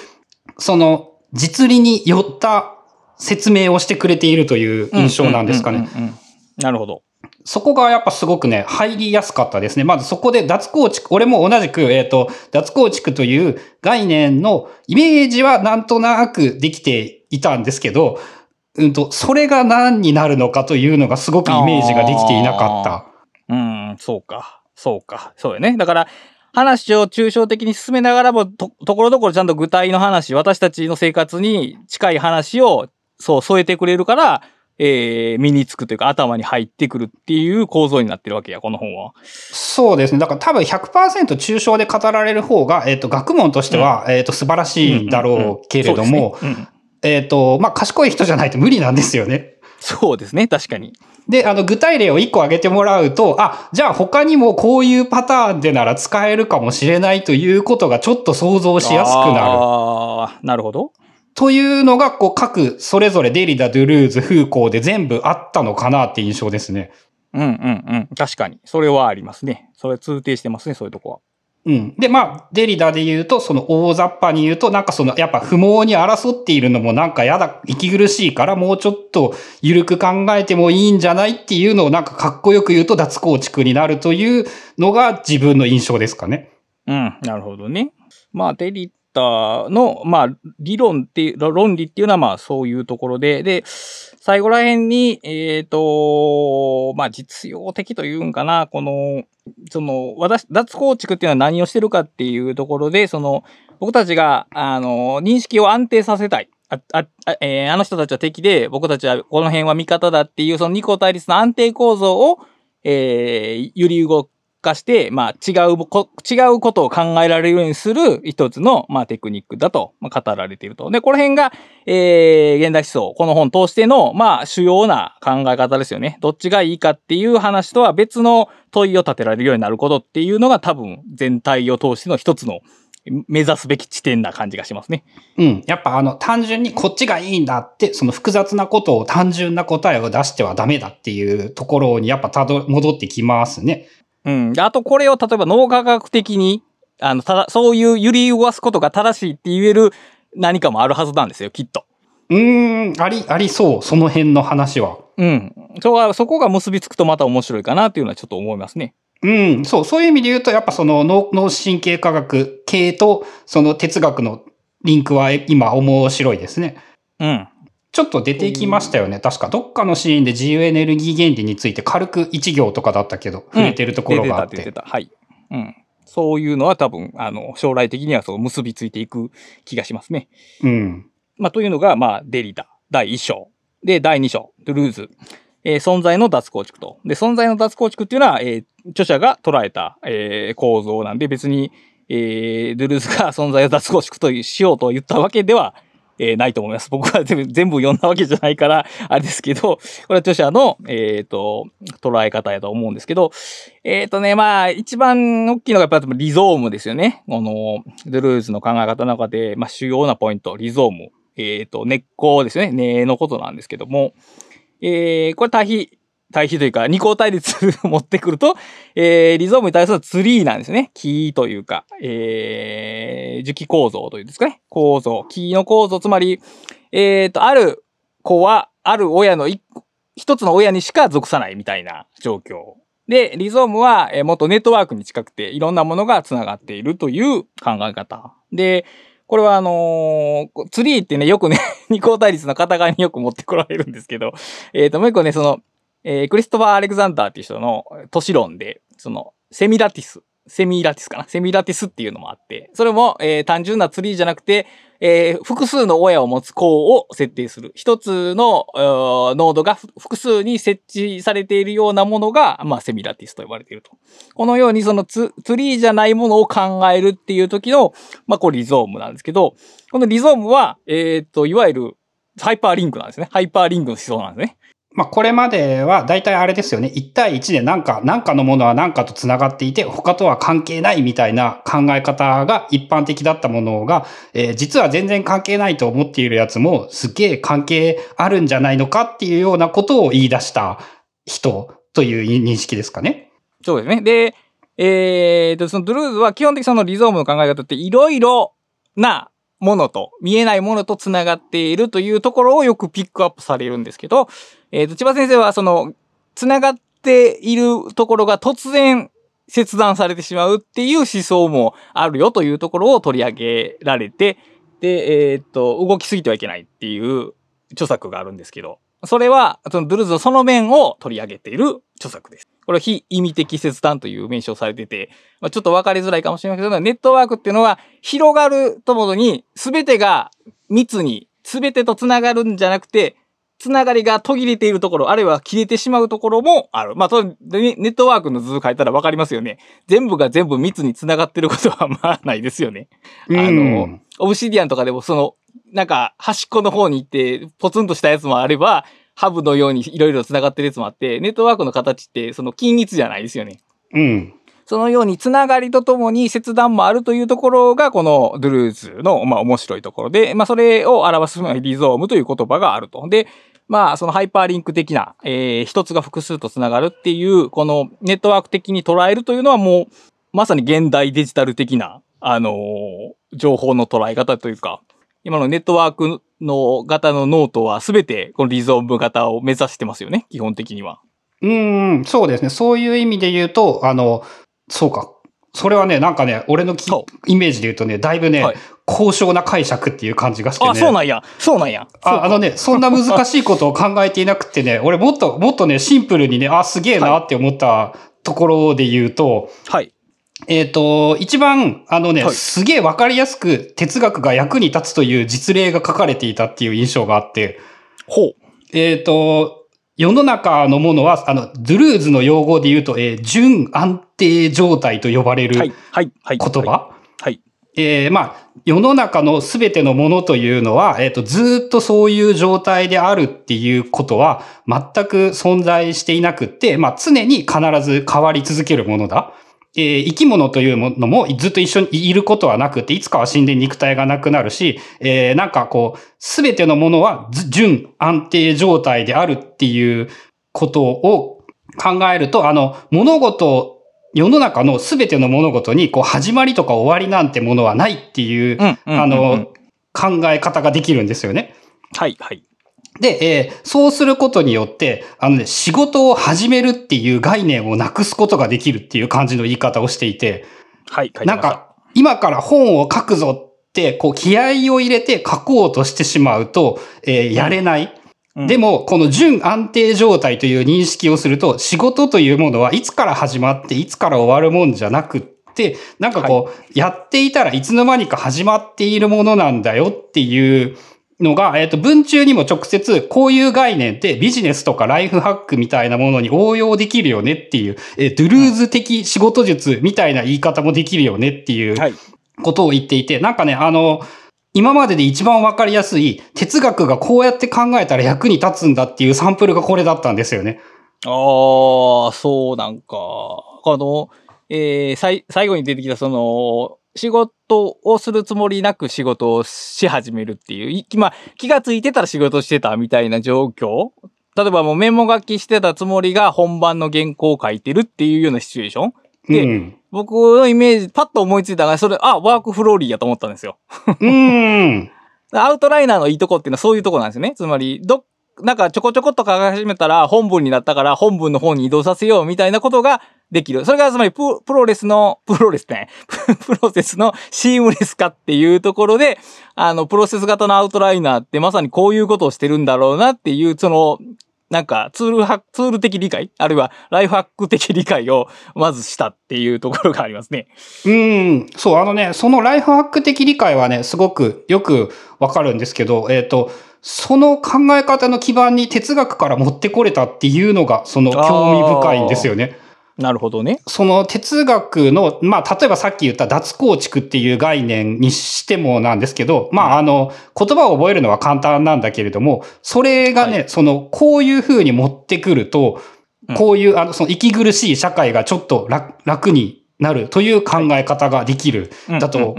その、実利によった説明をしてくれているという印象なんですかね。なるほど。そこがやっぱすごくね、入りやすかったですね。まずそこで脱構築、俺も同じく、えっ、と、脱構築という概念のイメージはなんとなくできていたんですけど、うんと、それが何になるのかというのがすごくイメージができていなかった。うん、そうか。そうか。そうよね。だから、話を抽象的に進めながらも、と、ところどころちゃんと具体の話、私たちの生活に近い話を、そう、添えてくれるから、えー、身につくというか頭に入ってくるっていう構造になってるわけや、この本は。そうですね。だから多分100%抽象で語られる方が、えっ、と、学問としては、えっ、と、素晴らしいんだろうけれども、えっ、と、まあ、賢い人じゃないと無理なんですよね。そうですね、確かに。で、あの、具体例を1個挙げてもらうと、あ、じゃあ他にもこういうパターンでなら使えるかもしれないということがちょっと想像しやすくなる。ああ、なるほど。というのが、こう、各、それぞれデリダ、ドゥルーズ、フーコーで全部あったのかなって印象ですね。うんうんうん。確かに。それはありますね。それ通底してますね、そういうとこは。うん。で、まあ、デリダで言うと、その大雑把に言うと、なんかその、やっぱ不毛に争っているのもなんかやだ、息苦しいから、もうちょっと緩く考えてもいいんじゃないっていうのをなんかかっこよく言うと脱構築になるというのが自分の印象ですかね。うん、なるほどね。まあ、デリッターの、まあ、理論っていう、論理っていうのはまあ、そういうところで、で、最後ら辺に、えっ、と、まあ、実用的というんかな、この、その、私、脱構築っていうのは何をしてるかっていうところで、その、僕たちが、あの、認識を安定させたい。あ、あ、あえーあの人たちは敵で、僕たちはこの辺は味方だっていう、その二項対立の安定構造を、えー揺り動かして、まあ、違うこ、違うことを考えられるようにする一つの、まあ、テクニックだと、まあ、語られていると。で、この辺が、えー、現代思想、この本通しての、まあ、主要な考え方ですよね。どっちがいいかっていう話とは別の問いを立てられるようになることっていうのが多分、全体を通しての一つの目指すべき地点な感じがしますね。うん。やっぱあの、単純にこっちがいいんだって、その複雑なことを単純な答えを出してはダメだっていうところにやっぱたど、戻ってきますね。うん。であと、これを例えば脳科学的に、あの、ただ、そういう揺り動かすことが正しいって言える何かもあるはずなんですよ、きっと。うーん、あり、ありそう。その辺の話は。うん。そこが、そこが結びつくとまた面白いかなっていうのはちょっと思いますね。うん、そう、そういう意味で言うと、やっぱその脳脳神経科学系と、その哲学のリンクは今面白いですね。うん。ちょっと出てきましたよね。確か、どっかのシーンで自由エネルギー原理について軽く一行とかだったけど、触れてるところがあって。出てた、出てた。はい。うん。そういうのは多分、あの、将来的にはそう結びついていく気がしますね。うん。まあ、というのが、まあ、デリダ、第1章。で、第2章、ドゥルーズ。えー存在の脱構築と。で、存在の脱構築っていうのは、えー著者が捉えた、えー構造なんで、別に、えードゥルーズが存在を脱構築としようと言ったわけでは、えーないと思います。僕は全部全部読んだわけじゃないから、あれですけど、これは著者の、えっ、と、捉え方やと思うんですけど、えっ、とね、まあ、一番大きいのがやっぱりリゾームですよね。この、ドゥルーズの考え方の中で、まあ、主要なポイント、リゾーム。えっ、と、根っこですよね。根のことなんですけども、えー、これ対比、対比というか、二項対立を持ってくると、えー、リゾームに対するツリーなんですね。木というか、えー、樹木構造というんですかね。構造。木の構造、つまり、えーと、ある子は、ある親の一一つの親にしか属さないみたいな状況。で、リゾームは、えーもっとネットワークに近くて、いろんなものが繋がっているという考え方。で、これはあのーツリーってね、よくね、*laughs* 二項対立の片側によく持ってこられるんですけど、えっ、と、もう一個ね、その、えークリストファー・アレクザンダーっていう人の都市論で、その、セミラティス、セミラティスかな？セミラティスっていうのもあって、それも、えー単純なツリーじゃなくて、えー複数の親を持つ項を設定する。一つの、えーノードが複数に設置されているようなものが、まあ、セミラティスと呼ばれていると。このように、そのツツリーじゃないものを考えるっていう時の、まあ、これリゾームなんですけど、このリゾームは、えっ、と、いわゆる、ハイパーリンクなんですね。ハイパーリンクの思想なんですね。まあ、これまでは大体あれですよね。1対1でなんか、なんかのものは何かと繋がっていて、他とは関係ないみたいな考え方が一般的だったものが、えー実は全然関係ないと思っているやつも、すげえ関係あるんじゃないのかっていうようなことを言い出した人という認識ですかね。そうですね。で、えーと、そのドゥルーズは基本的にそのリゾームの考え方っていろいろなものと、見えないものと繋がっているというところをよくピックアップされるんですけど、えーと、千葉先生はその、繋がっているところが突然切断されてしまうっていう思想もあるよというところを取り上げられて、で、えーっと、動きすぎてはいけないっていう著作があるんですけど、それは、そのドゥルーズのその面を取り上げている著作です。これは非意味的切断という名称されてて、まあ、ちょっと分かりづらいかもしれませんけど、ネットワークっていうのは広がるともに全てが密に、全てと繋がるんじゃなくて、つながりが途切れているところ、あるいは切れてしまうところもある。まあ、ネネットワークの図書いたら分かりますよね。全部が全部密に繋がってることはまあないですよね。あのうんオブシディアンとかでもその、なんか端っこの方に行ってポツンとしたやつもあれば、ハブのようにいろいろ繋がってるやつもあって、ネットワークの形ってその均一じゃないですよね。うん。そのようにつながりとともに切断もあるというところがこのドゥルーズのまあ面白いところで、まあそれを表すリゾームという言葉があると。で、まあそのハイパーリンク的な、えー一つが複数とつながるっていう、このネットワーク的に捉えるというのはもうまさに現代デジタル的な、あのー情報の捉え方というか、今のネットワークの型のノートは全てこのリゾーム型を目指してますよね、基本的には。うん、そうですね。そういう意味で言うと、あの、そうか。それはね、なんかね、俺のイメージで言うとね、だいぶね、はい高尚な解釈っていう感じがしてね。あ、そうなんや。そうなんや。ああのね、そんな難しいことを考えていなくてね、*laughs* 俺もっと、もっとね、シンプルにね、あ、すげえなって思ったところで言うと、はい。えっ、と、一番、あのね、はいすげえわかりやすく哲学が役に立つという実例が書かれていたっていう印象があって、ほう。えっ、と、世の中のものは、あの、ドゥルーズの用語で言うと、えー準安定状態と呼ばれる。言葉、はい。えーまあ、世の中のすべてのものというのは、えっ、と、ずーっとそういう状態であるっていうことは、全く存在していなくって、まあ、常に必ず変わり続けるものだ。えー生き物というものもずっと一緒にいることはなくて、いつかは死んで肉体がなくなるし、えーなんかこう、すべてのものはず準安定状態であるっていうことを考えると、あの、物事世の中のすべての物事に、こう、始まりとか終わりなんてものはないっていう、あの、考え方ができるんですよね。はい。はい。で、えーそうすることによって、あのね、仕事を始めるっていう概念をなくすことができるっていう感じの言い方をしていて、はい。なんか、今から本を書くぞって、こう、気合を入れて書こうとしてしまうと、えーやれない。うんでも、この準安定状態という認識をすると、仕事というものはいつから始まって、いつから終わるもんじゃなくって、なんかこう、やっていたらいつの間にか始まっているものなんだよっていうのが、えっ、と、文中にも直接、こういう概念ってビジネスとかライフハックみたいなものに応用できるよねっていう、えードゥルーズ的仕事術みたいな言い方もできるよねっていうはい。ことを言っていて、なんかね、あの、今までで一番わかりやすい哲学がこうやって考えたら役に立つんだっていうサンプルがこれだったんですよね。ああ、そうなんか。あの、えー、さい最後に出てきたその、仕事をするつもりなく仕事をし始めるっていう、いまあ、気がついてたら仕事してたみたいな状況例えばもうメモ書きしてたつもりが本番の原稿を書いてるっていうようなシチュエーションでうん。僕のイメージ、パッと思いついたのが、それ、あ、ワークフローリーやと思ったんですよ。うーん。*laughs* アウトライナーのいいとこっていうのはそういうとこなんですよね。つまり、ど、なんかちょこちょこっと書き始めたら本文になったから本文の方に移動させようみたいなことができる。それがつまりププロレスの、プロレスね、*laughs* プロセスのシームレス化っていうところで、あの、プロセス型のアウトライナーってまさにこういうことをしてるんだろうなっていう、その、なんかツールハツール的理解？あるいはライフハック的理解をまずしたっていうところがありますね。うん。そう、あのね、そのライフハック的理解はね、すごくよくわかるんですけど、えっ、と、その考え方の基盤に哲学から持ってこれたっていうのが、その興味深いんですよね。なるほどね。その哲学の、まあ、例えばさっき言った脱構築っていう概念にしてもなんですけど、まあ、あの、言葉を覚えるのは簡単なんだけれども、それがね、はその、こういう風に持ってくるとうん、こういう、あの、その息苦しい社会がちょっと楽楽になるという考え方ができる。だと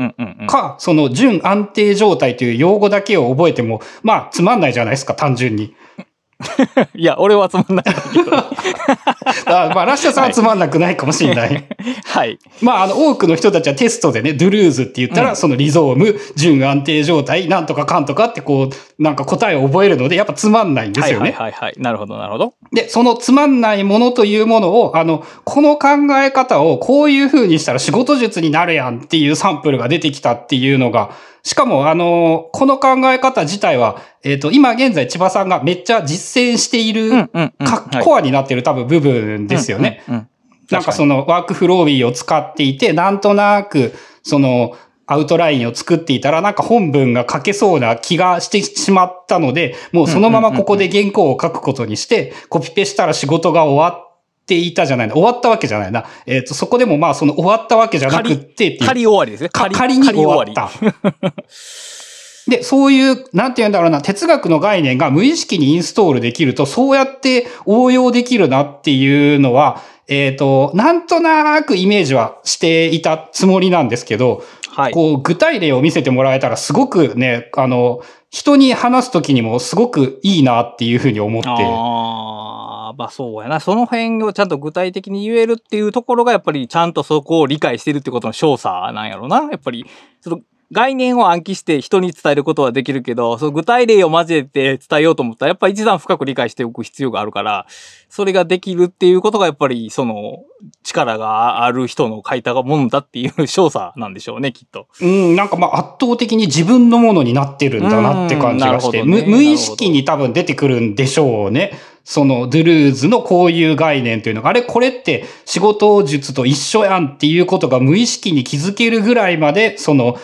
か、その、準安定状態という用語だけを覚えても、まあ、つまんないじゃないですか、単純に。*laughs* いや、俺はつまんないけど。*laughs* あまあ、ラッシャーさんはつまんなくないかもしれない。*laughs* はい。まあ、あの、多くの人たちはテストでね、ドゥルーズって言ったら、うんそのリゾーム、準安定状態、なんとかかんとかってこう、なんか答えを覚えるので、やっぱつまんないんですよね。はいはいはいはい。なるほどなるほど。で、そのつまんないものというものを、あの、この考え方をこういう風にしたら仕事術になるやんっていうサンプルが出てきたっていうのが、しかも、あの、この考え方自体は、えっ、と、今現在千葉さんがめっちゃ実践している、うんうんうん。かはいコアになってる多分部分ですよね。うんうんうん。なんかそのワークフロービーを使っていて、なんとなく、その、アウトラインを作っていたら、なんか本文が書けそうな気がしてしまったので、もうそのままここで原稿を書くことにして、コピペしたら仕事が終わっていたじゃないな。終わったわけじゃないな。えっ、と、そこでもまあその終わったわけじゃなくってって。仮終わりですね。か仮に終わった。*laughs* で、そういう、なんて言うんだろうな、哲学の概念が無意識にインストールできると、そうやって応用できるなっていうのは、えっ、と、なんとなくイメージはしていたつもりなんですけど、はい。こう、具体例を見せてもらえたら、すごくね、あの、人に話すときにもすごくいいなっていうふうに思って。まあそうやな。その辺をちゃんと具体的に言えるっていうところが、やっぱりちゃんとそこを理解してるってことの証左なんやろな。やっぱり、その概念を暗記して人に伝えることはできるけど、その具体例を交えて伝えようと思ったら、やっぱり一段深く理解しておく必要があるから、それができるっていうことが、やっぱり、その、力がある人の書いたものだっていう証左なんでしょうね、きっと。うん、なんかまあ圧倒的に自分のものになってるんだなって感じがして、ね無無意識に多分出てくるんでしょうね。そのドゥルーズのこういう概念というのが、あれこれって仕事術と一緒やんっていうことが無意識に気づけるぐらいまで、その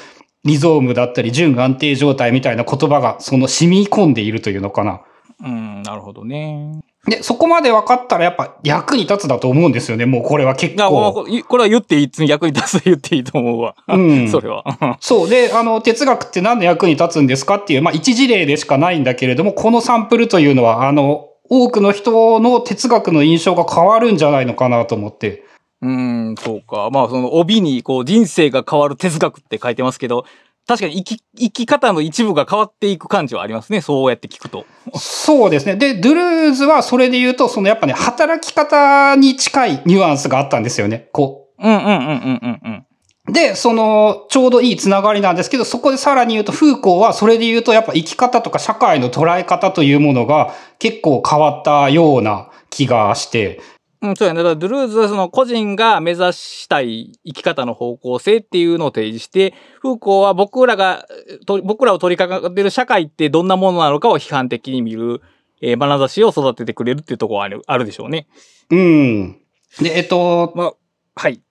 リゾームだったり準安定状態みたいな言葉がその染み込んでいるというのかな。うん、なるほどね。で、そこまで分かったらやっぱ役に立つだと思うんですよね。もうこれは結構。うこれは言っていい、役に立つ言っていいと思うわ。うんそれは。*laughs* そう。で、あの、哲学って何の役に立つんですかっていう、まあ、一事例でしかないんだけれども、このサンプルというのは、あの、多くの人の哲学の印象が変わるんじゃないのかなと思って。うーん、そうか。まあ、その帯に、こう、人生が変わる哲学って書いてますけど、確かに生き、生き方の一部が変わっていく感じはありますね。そうやって聞くと。そうですね。で、ドゥルーズはそれで言うと、そのやっぱね、働き方に近いニュアンスがあったんですよね。こうんうんうんうんうんうん。う。で、その、ちょうどいいつながりなんですけど、そこでさらに言うと、フーコーはそれで言うと、やっぱ生き方とか社会の捉え方というものが結構変わったような気がして、うん、そうやね。だから、ドゥルーズはその個人が目指したい生き方の方向性っていうのを提示して、フーコーは僕らが、と僕らを取り掛かってる社会ってどんなものなのかを批判的に見る、えー、眼差しを育ててくれるっていうところはあるあるでしょうね。うん。で、えっと、まあ、はい。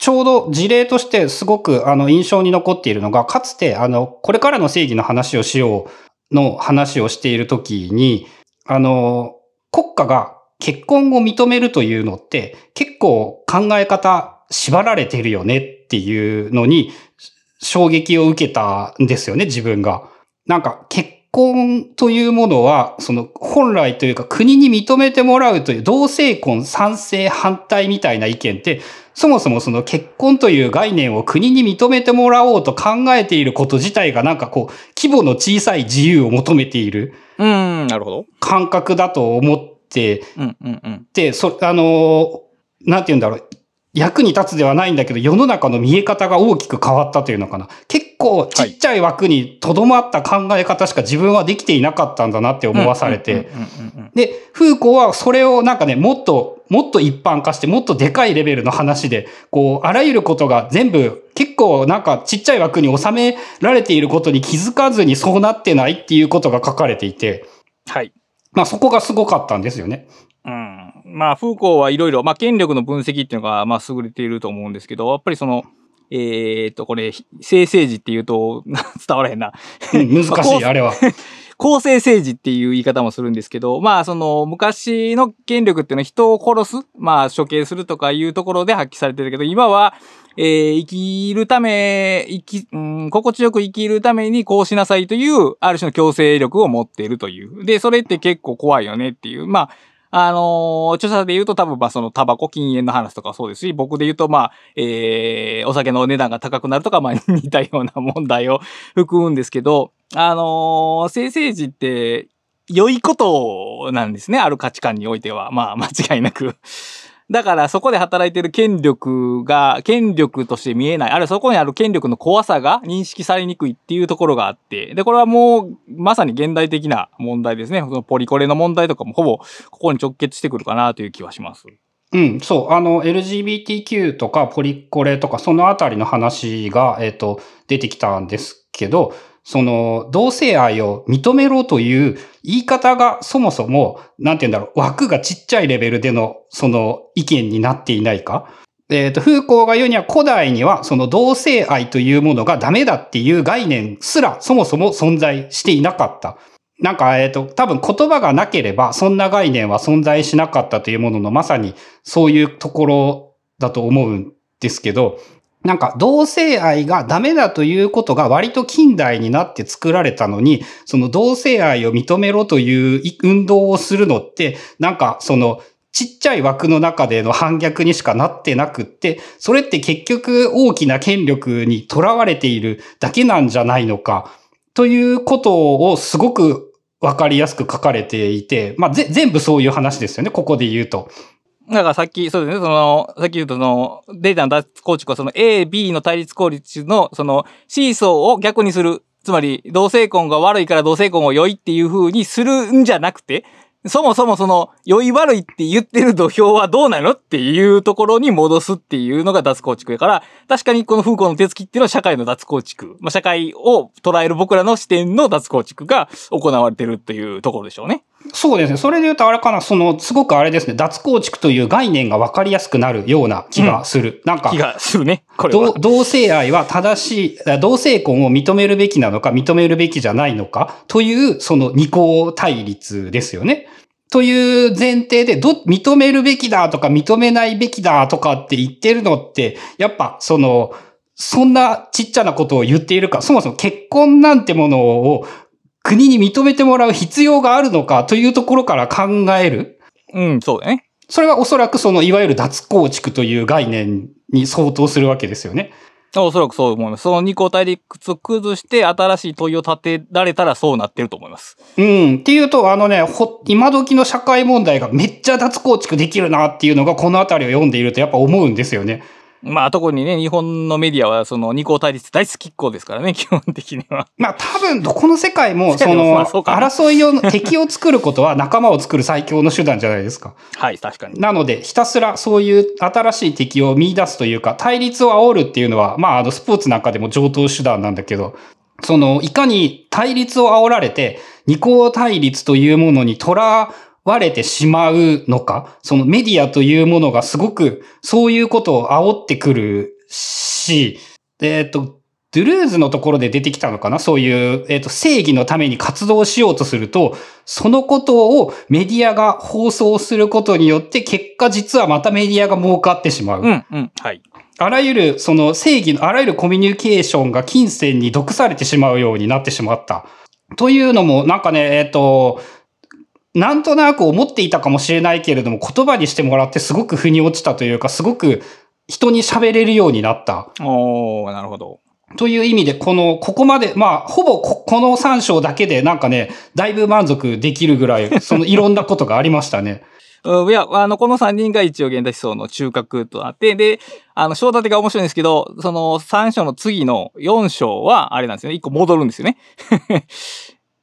ちょうど事例としてすごくあの印象に残っているのが、かつてあの、これからの正義の話をしようの話をしているときに、あの、国家が結婚を認めるというのって結構考え方縛られてるよねっていうのに衝撃を受けたんですよね、自分が。なんか結婚というものは、その本来というか国に認めてもらうという同性婚賛成反対みたいな意見って、そもそもその結婚という概念を国に認めてもらおうと考えていること自体がなんかこう、規模の小さい自由を求めているうーん、なるほど。感覚だと思ってうんうんうん。て、そ、あの、なんて言うんだろう。役に立つではないんだけど、世の中の見え方が大きく変わったというのかな。結構ちっちゃい枠にとどまった考え方しか自分はできていなかったんだなって思わされて。で、フーコーはそれをなんかね、もっと、もっと一般化して、もっとでかいレベルの話で、こう、あらゆることが全部、結構なんかちっちゃい枠に収められていることに気づかずにそうなってないっていうことが書かれていて、はい。まあそこがすごかったんですよね。うん。まあ、フーコーはいろいろ、まあ、権力の分析っていうのが、まあ、優れていると思うんですけど、やっぱりその、えーっと、これ、性政治っていうと、*laughs* 伝わらへんな。うん難しい、あれは。公正政治っていう言い方もするんですけど、まあ、その、昔の権力っていうのは人を殺す、まあ、処刑するとかいうところで発揮されてるけど、今は、えー生きるため、生き、うん、心地よく生きるためにこうしなさいという、ある種の強制力を持っているという。で、それって結構怖いよねっていう。まあ、あのー著者で言うと多分、まあ、その、タバコ禁煙の話とかそうですし、僕で言うと、まあ、えーお酒の値段が高くなるとか、まあ、似たような問題を含むんですけど、あのー性政治って、良いことなんですね。ある価値観においては。まあ、間違いなく。だからそこで働いてる権力が、権力として見えない。あるいはそこにある権力の怖さが認識されにくいっていうところがあって。で、これはもう、まさに現代的な問題ですね。そのポリコレの問題とかもほぼ、ここに直結してくるかなという気はします。うん、そう。あの、LGBTQ とかポリコレとか、そのあたりの話が、えっ、ー、と、出てきたんですけど、その、同性愛を認めろという言い方がそもそも、なんて言うんだろう、枠がちっちゃいレベルでの、その意見になっていないか。えっ、ー、と、フーコーが言うには古代にはその同性愛というものがダメだっていう概念すらそもそも存在していなかった。なんか、えっ、ー、と、多分言葉がなければそんな概念は存在しなかったというもののまさにそういうところだと思うんですけど、なんか同性愛がダメだということが割と近代になって作られたのに、その同性愛を認めろという運動をするのって、なんかそのちっちゃい枠の中での反逆にしかなってなくって、それって結局大きな権力にとらわれているだけなんじゃないのか、ということをすごくわかりやすく書かれていて、まあ、全部そういう話ですよね、ここで言うと。だからさっき、そうですね、その、さっき言うとその、データの脱構築はその A、B の対立効率の、その、シーソーを逆にする。つまり、同性婚が悪いから同性婚を良いっていう風にするんじゃなくて、そもそもその、良い悪いって言ってる土俵はどうなのっていうところに戻すっていうのが脱構築やから、確かにこの風光の手つきっていうのは社会の脱構築。まあ、社会を捉える僕らの視点の脱構築が行われてるっていうところでしょうね。そうですね。それで言うとあれかな、その、すごくあれですね、脱構築という概念が分かりやすくなるような気がする。うん、なんか、気がするね。これは。同性愛は正しい、同性婚を認めるべきなのか、認めるべきじゃないのか、という、その二項対立ですよね。という前提で、ど、認めるべきだとか認めないべきだとかって言ってるのって、やっぱその、そんなちっちゃなことを言っているか、そもそも結婚なんてものを国に認めてもらう必要があるのかというところから考える。うん、そうだね。それはおそらくその、いわゆる脱構築という概念に相当するわけですよね。おそらくそう思います。その二項対立を崩して新しい問いを立てられたらそうなってると思います。うん。っていうと、あのね、ほ、今時の社会問題がめっちゃ脱構築できるなっていうのがこのあたりを読んでいるとやっぱ思うんですよね。まあ、特にね、日本のメディアは、その、二項対立大好きっ子ですからね、*laughs* 基本的には。まあ、多分、どこの世界も、*laughs* その、争いを、敵を作ることは仲間を作る最強の手段じゃないですか。はい、確かに。なので、ひたすらそういう新しい敵を見出すというか、対立を煽るっていうのは、まあ、あの、スポーツなんかでも上等手段なんだけど、その、いかに対立を煽られて、二項対立というものにとら割れてしまうのか、そのメディアというものがすごくそういうことを煽ってくるし、えっ、と、ドゥルーズのところで出てきたのかな？そういう、えっ、と、正義のために活動しようとすると、そのことをメディアが放送することによって、結果実はまたメディアが儲かってしまう。うん、うん、はい。あらゆる、その正義の、あらゆるコミュニケーションが金銭に毒されてしまうようになってしまった。というのも、なんかね、えっ、と、なんとなく思っていたかもしれないけれども、言葉にしてもらってすごく腑に落ちたというか、すごく人に喋れるようになった。おー、なるほど。という意味で、この、ここまで、まあ、ほぼここの3章だけでなんかね、だいぶ満足できるぐらい、*laughs* そのいろんなことがありましたね。いや、あの、この3人が一応現代思想の中核となって、で、あの、章立てが面白いんですけど、その3章の次の4章は、あれなんですよね。1個戻るんですよね。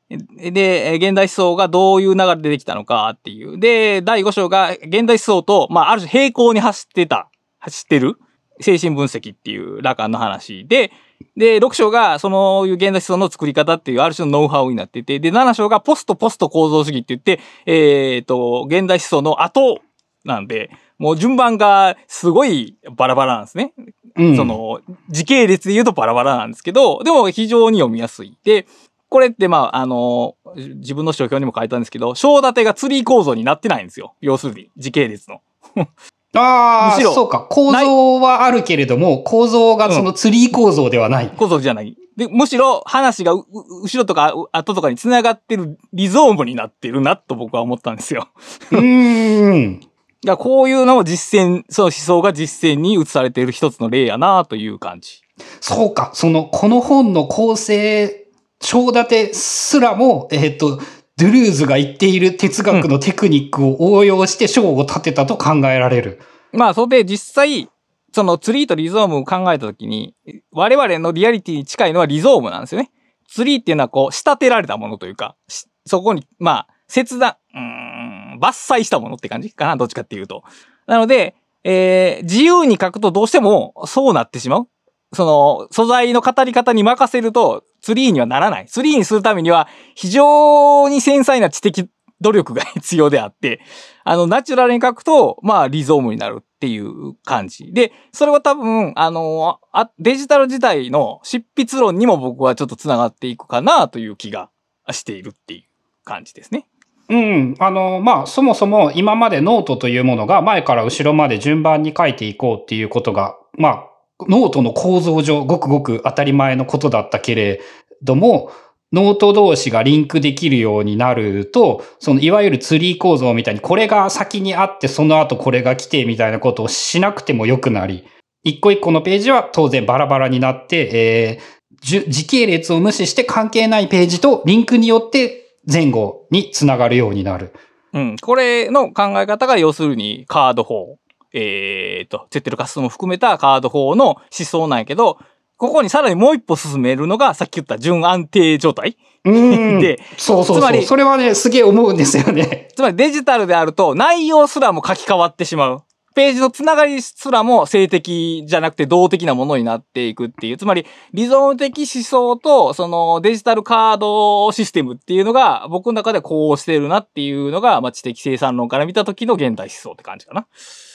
で、現代思想がどういう流れでできたのかっていう。で、第5章が現代思想と、まあ、ある種平行に走ってた、走ってる精神分析っていうラカンの話で、で、6章がそのいう現代思想の作り方っていうある種のノウハウになってて、で、7章がポストポスト構造主義って言って、えっ、ー、と、現代思想の後なんで、もう順番がすごいバラバラなんですね。うん、その、時系列で言うとバラバラなんですけど、でも非常に読みやすい。で、これって、まあ、あの、自分の書評にも書いたんですけど、章立てがツリー構造になってないんですよ。要するに、時系列の。ああ、そうか。構造はあるけれども、構造がそのツリー構造ではない。うん、構造じゃない。で、むしろ話が後ろとか後とかに繋がってるリゾームになってるなと僕は思ったんですよ。うん。*laughs* だこういうのを実践、その思想が実践に移されている一つの例やなという感じ。そうか。その、この本の構成章立てすらも、えっ、ー、と、ドゥルーズが言っている哲学のテクニックを応用して章を立てたと考えられる。まあ、それで実際、そのツリーとリゾームを考えたときに、我々のリアリティに近いのはリゾームなんですよね。ツリーっていうのはこう、仕立てられたものというか、そこに、まあ、切断、うん、伐採したものって感じかな、どっちかっていうと。なので、えー、自由に書くとどうしてもそうなってしまう。その、素材の語り方に任せると、ツリーにはならない。ツリーにするためには、非常に繊細な知的努力が必要であって、*laughs* あの、ナチュラルに書くと、まあ、リゾームになるっていう感じ。で、それは多分、あの、あデジタル時代の執筆論にも僕はちょっと繋がっていくかなという気がしているっていう感じですね。うん。あの、まあ、そもそも今までノートというものが前から後ろまで順番に書いていこうっていうことが、まあ、ノートの構造上ごくごく当たり前のことだったけれども、ノート同士がリンクできるようになると、そのいわゆるツリー構造みたいにこれが先にあってその後これが来てみたいなことをしなくてもよくなり、一個一個のページは当然バラバラになって、えー、時系列を無視して関係ないページとリンクによって前後につながるようになる。うん。これの考え方が要するにカード法。えっ、と、ゼッテルカステンも含めたカード法の思想なんやけど、ここにさらにもう一歩進めるのが、さっき言った準安定状態。*laughs* で、そうそうそう。つまり、それはね、すげえ思うんですよね。つまりデジタルであると、内容すらも書き換わってしまう。ページのつながりすらも性的じゃなくて動的なものになっていくっていう。つまり、理想的思想と、そのデジタルカードシステムっていうのが、僕の中でこうしてるなっていうのが、まあ、知的生産論から見た時の現代思想って感じかな。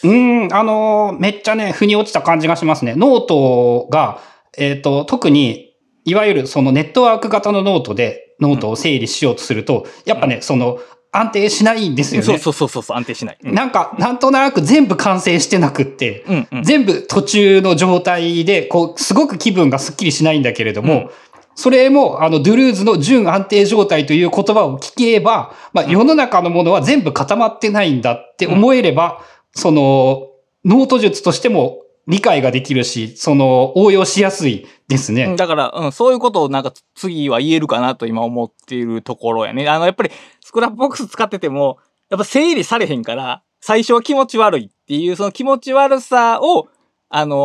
うん、あのー、めっちゃね、腑に落ちた感じがしますね。ノートが、えっ、ー、と、特に、いわゆるそのネットワーク型のノートでノートを整理しようとすると、やっぱね、その安定しないんですよね。そうそうそうそう、安定しない。うん、なんか、なんとなく全部完成してなくって、うんうん、全部途中の状態で、こう、すごく気分がスッキリしないんだけれども、うん、それも、あの、ドゥルーズの準安定状態という言葉を聞けば、まあ、世の中のものは全部固まってないんだって思えれば、その、ノート術としても理解ができるし、その、応用しやすいですね。だから、うん、そういうことをなんか次は言えるかなと今思っているところやね。あの、やっぱり Scrapbox 使ってても、やっぱ整理されへんから、最初は気持ち悪いっていう、その気持ち悪さを、あの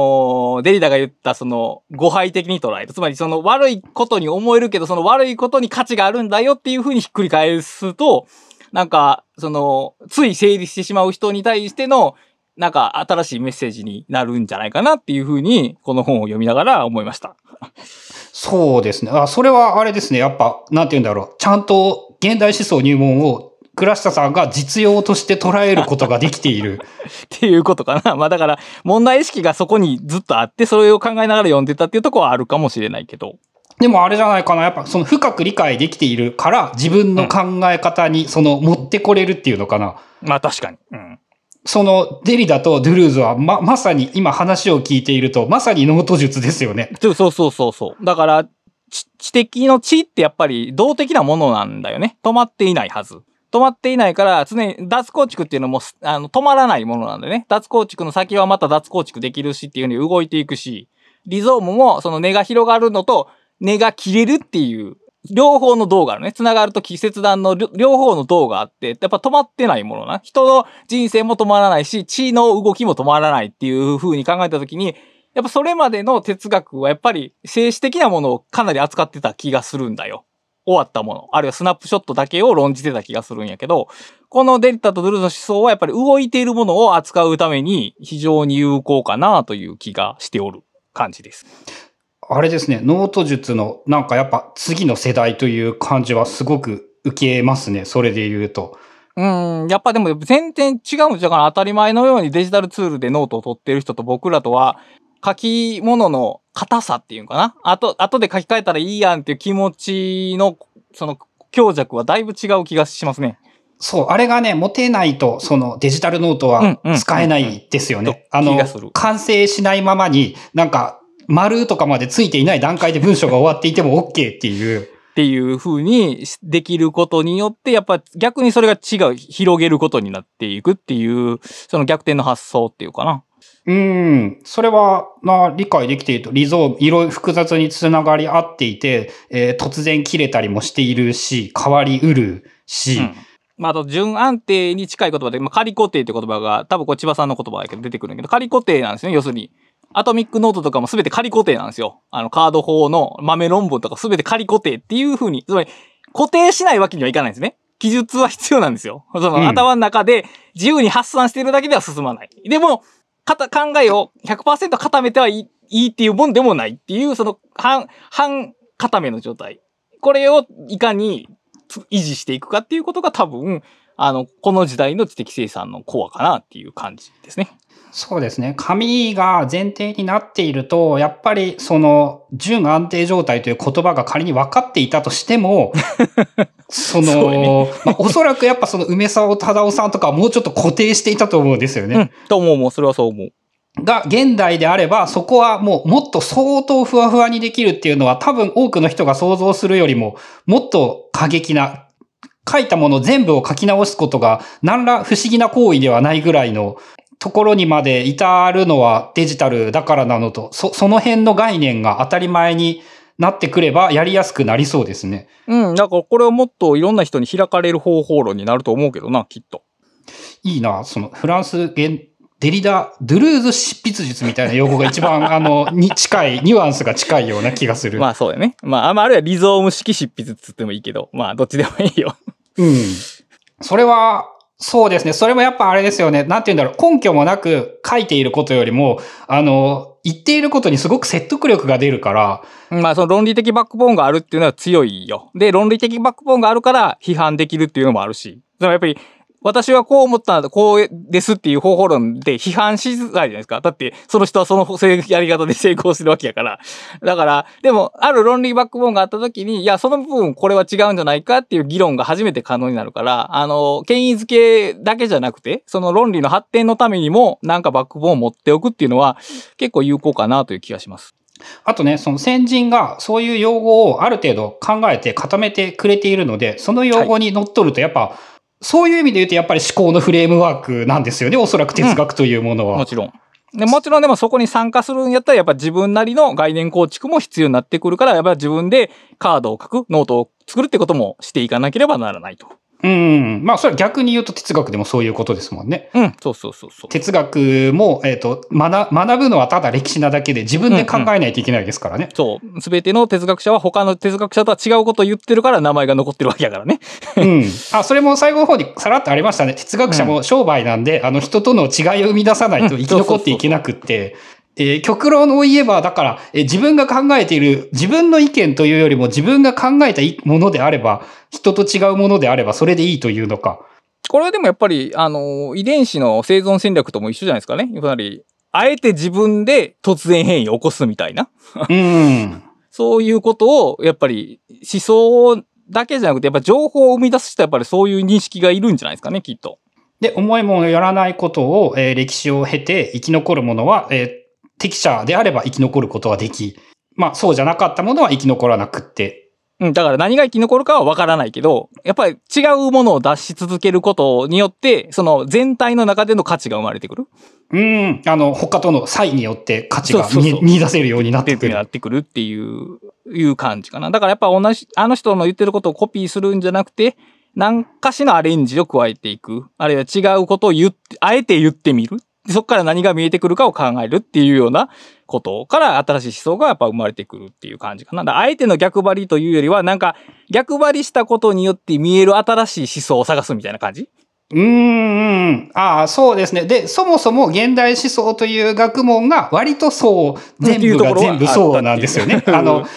ー、デリダが言ったその誤配的に捉える。つまりその悪いことに思えるけど、その悪いことに価値があるんだよっていうふうにひっくり返すと、なんか、その、つい整理してしまう人に対しての、なんか新しいメッセージになるんじゃないかなっていうふうに、この本を読みながら思いました。そうですね。あ、それはあれですね。やっぱ、なんて言うんだろう。ちゃんと現代思想入門を倉下さんが実用として捉えることができている。*laughs* っていうことかな。まあだから、問題意識がそこにずっとあって、それを考えながら読んでたっていうところはあるかもしれないけど。でもあれじゃないかな。やっぱその深く理解できているから、自分の考え方にその持ってこれるっていうのかな。うん、まあ確かに。うん。そのデリダとドゥルーズはま、まさに今話を聞いていると、まさにノート術ですよね。そうそうそうそう。だから、知的の知ってやっぱり動的なものなんだよね。止まっていないはず。止まっていないから、常に脱構築っていうのも、あの、止まらないものなんでね。脱構築の先はまた脱構築できるしっていう風に動いていくし、リゾームもその根が広がるのと、根が切れるっていう両方の銅があるね。繋がると季節段の両方の銅があって、やっぱ止まってないものな。人の人生も止まらないし、地の動きも止まらないっていう風に考えたときに、やっぱそれまでの哲学はやっぱり静止的なものをかなり扱ってた気がするんだよ。終わったもの。あるいはスナップショットだけを論じてた気がするんやけど、このデルタとドゥルの思想はやっぱり動いているものを扱うために非常に有効かなという気がしておる感じです。あれですね、ノート術のなんかやっぱ次の世代という感じはすごく受けますね、それで言うと。うん、やっぱでも全然違うんだから当たり前のようにデジタルツールでノートを取ってる人と僕らとは書き物の硬さっていうかな？後、後で書き換えたらいいやんっていう気持ちのその強弱はだいぶ違う気がしますね。そう、あれがね、持てないと、そのデジタルノートは使えないですよね。あの、完成しないままに、なんか、丸とかまでついていない段階で文章が終わっていても OK っていう。っていう風にできることによって、やっぱ逆にそれが違う、広げることになっていくっていう、その逆転の発想っていうかな。うん。それは、な、理解できていると、リゾーム、いろいろ複雑につながり合っていて、えー、突然切れたりもしているし、変わりうるし、うんまあ、あと、準安定に近い言葉で、まあ、仮固定って言葉が、多分これ千葉さんの言葉だけど出てくるんだけど、仮固定なんですね、要するに。アトミックノートとかも全て仮固定なんですよ。あの、カード法の豆論文とか全て仮固定っていう風に、つまり、固定しないわけにはいかないんですね。記述は必要なんですよ。その、うん頭の中で自由に発散しているだけでは進まない。でも、かた考えを100%固めてはいいいいっていうもんでもないっていう、その、半、半固めの状態。これをいかにつ維持していくかっていうことが多分、あの、この時代の知的生産のコアかなっていう感じですね。そうですね。紙が前提になっていると、やっぱりその、準安定状態という言葉が仮に分かっていたとしても、*laughs* その、そうねまあ、おそらくやっぱその梅沢忠夫さんとかはもうちょっと固定していたと思うんですよね。うん。と思う、もう、それはそう思う。が、現代であれば、そこはもうもっと相当ふわふわにできるっていうのは多分多くの人が想像するよりも、もっと過激な、書いたもの全部を書き直すことが何ら不思議な行為ではないぐらいのところにまで至るのはデジタルだからなのと、そ、その辺の概念が当たり前になってくればやりやすくなりそうですね。うん。だからこれはもっといろんな人に開かれる方法論になると思うけどな、きっと。いいな、そのフランス現デリダ、ドゥルーズ執筆術みたいな用語が一番、*laughs* あの、に近い、ニュアンスが近いような気がする。まあそうだよね。まあ、あまああるいはリゾーム式執筆っつってもいいけど、まあどっちでもいいよ。うん。それは、そうですね。それもやっぱあれですよね。なんて言うんだろう。根拠もなく書いていることよりも、あの、言っていることにすごく説得力が出るから、まあその論理的バックボーンがあるっていうのは強いよ。で、論理的バックボーンがあるから批判できるっていうのもあるし。だからやっぱり、私はこう思ったんだ、こうですっていう方法論で批判しづらいじゃないですか。だって、その人はそのやり方で成功してるわけやから。だから、でも、ある論理バックボーンがあった時に、いや、その部分これは違うんじゃないかっていう議論が初めて可能になるから、あの、権威づけだけじゃなくて、その論理の発展のためにも、なんかバックボーンを持っておくっていうのは、結構有効かなという気がします。あとね、その先人がそういう用語をある程度考えて固めてくれているので、その用語に乗っ取るとやっぱ、そういう意味で言うとやっぱり思考のフレームワークなんですよね。おそらく哲学というものは。もちろん。でもちろんでもそこに参加するんやったらやっぱ自分なりの概念構築も必要になってくるからやっぱ自分でカードを書くノートを作るってこともしていかなければならないと。うん。まあ、それは逆に言うと哲学でもそういうことですもんね。うん、そうそうそうそう。哲学も、えっ、と、学、学ぶのはただ歴史なだけで自分で考えないといけないですからね。そう。すべての哲学者は他の哲学者とは違うことを言ってるから名前が残ってるわけやからね。うん。あ、それも最後の方にさらっとありましたね。哲学者も商売なんで、あの人との違いを生み出さないと生き残っていけなくって、えー極論を言えば、だから、えー自分が考えている、自分の意見というよりも自分が考えたいものであれば、人と違うものであれば、それでいいというのか。これはでもやっぱり、あの、遺伝子の生存戦略とも一緒じゃないですかね。やっぱり、あえて自分で突然変異を起こすみたいな。うん。*laughs* そういうことを、やっぱり思想だけじゃなくて、やっぱ情報を生み出す人はやっぱりそういう認識がいるんじゃないですかね、きっと。で、思いもよらないことを、えー歴史を経て生き残るものは、えー適者であれば生き残ることはでき、まあそうじゃなかったものは生き残らなくって。うん、だから何が生き残るかはわからないけど、やっぱり違うものを出し続けることによって、その全体の中での価値が生まれてくるうん、あの、他との差異によって価値が見見出せるようになってくる。なってくるっていう、いう感じかな。だからやっぱ同じ、あの人の言ってることをコピーするんじゃなくて、何かしのアレンジを加えていく。あるいは違うことを言って、あえて言ってみる。でそこから何が見えてくるかを考えるっていうようなことから新しい思想がやっぱ生まれてくるっていう感じかな。だあえての逆張りというよりは、なんか逆張りしたことによって見える新しい思想を探すみたいな感じ？うーん、ああ、そうですね。で、そもそも現代思想という学問が割とそう、全部が全部そうなんですよね。*laughs* あの、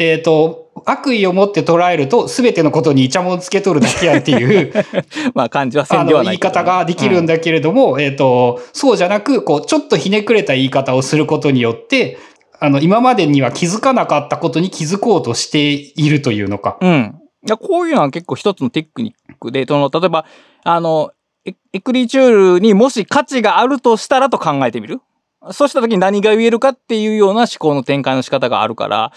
えっ、と、悪意を持って捉えると、すべてのことにイチャモンつけとるだけやっていう、*laughs* まあ感じはせあんではの、言いないけどね、方ができるんだけれども、えっ、と、そうじゃなく、こう、ちょっとひねくれた言い方をすることによって、あの、今までには気づかなかったことに気づこうとしているというのか。うん。いやこういうのは結構一つのテクニックで、その、例えば、あの、エエクリチュールにもし価値があるとしたらと考えてみる。そうした時に何が言えるかっていうような思考の展開の仕方があるから、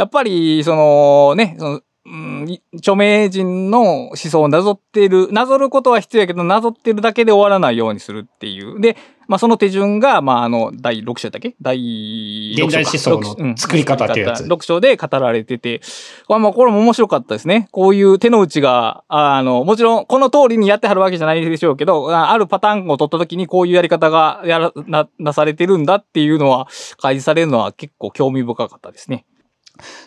やっぱり、そのね、そのうん、著名人の思想をなぞっている、なぞることは必要やけど、なぞってるだけで終わらないようにするっていう。で、まあその手順が、まああの、第6章だっけ？第現代思想の作り方ってやつ。6章で語られてて、まあこれも面白かったですね。こういう手の内が、あの、もちろんこの通りにやってはるわけじゃないでしょうけど、あるパターンを取った時にこういうやり方がやらな、なされてるんだっていうのは、開示されるのは結構興味深かったですね。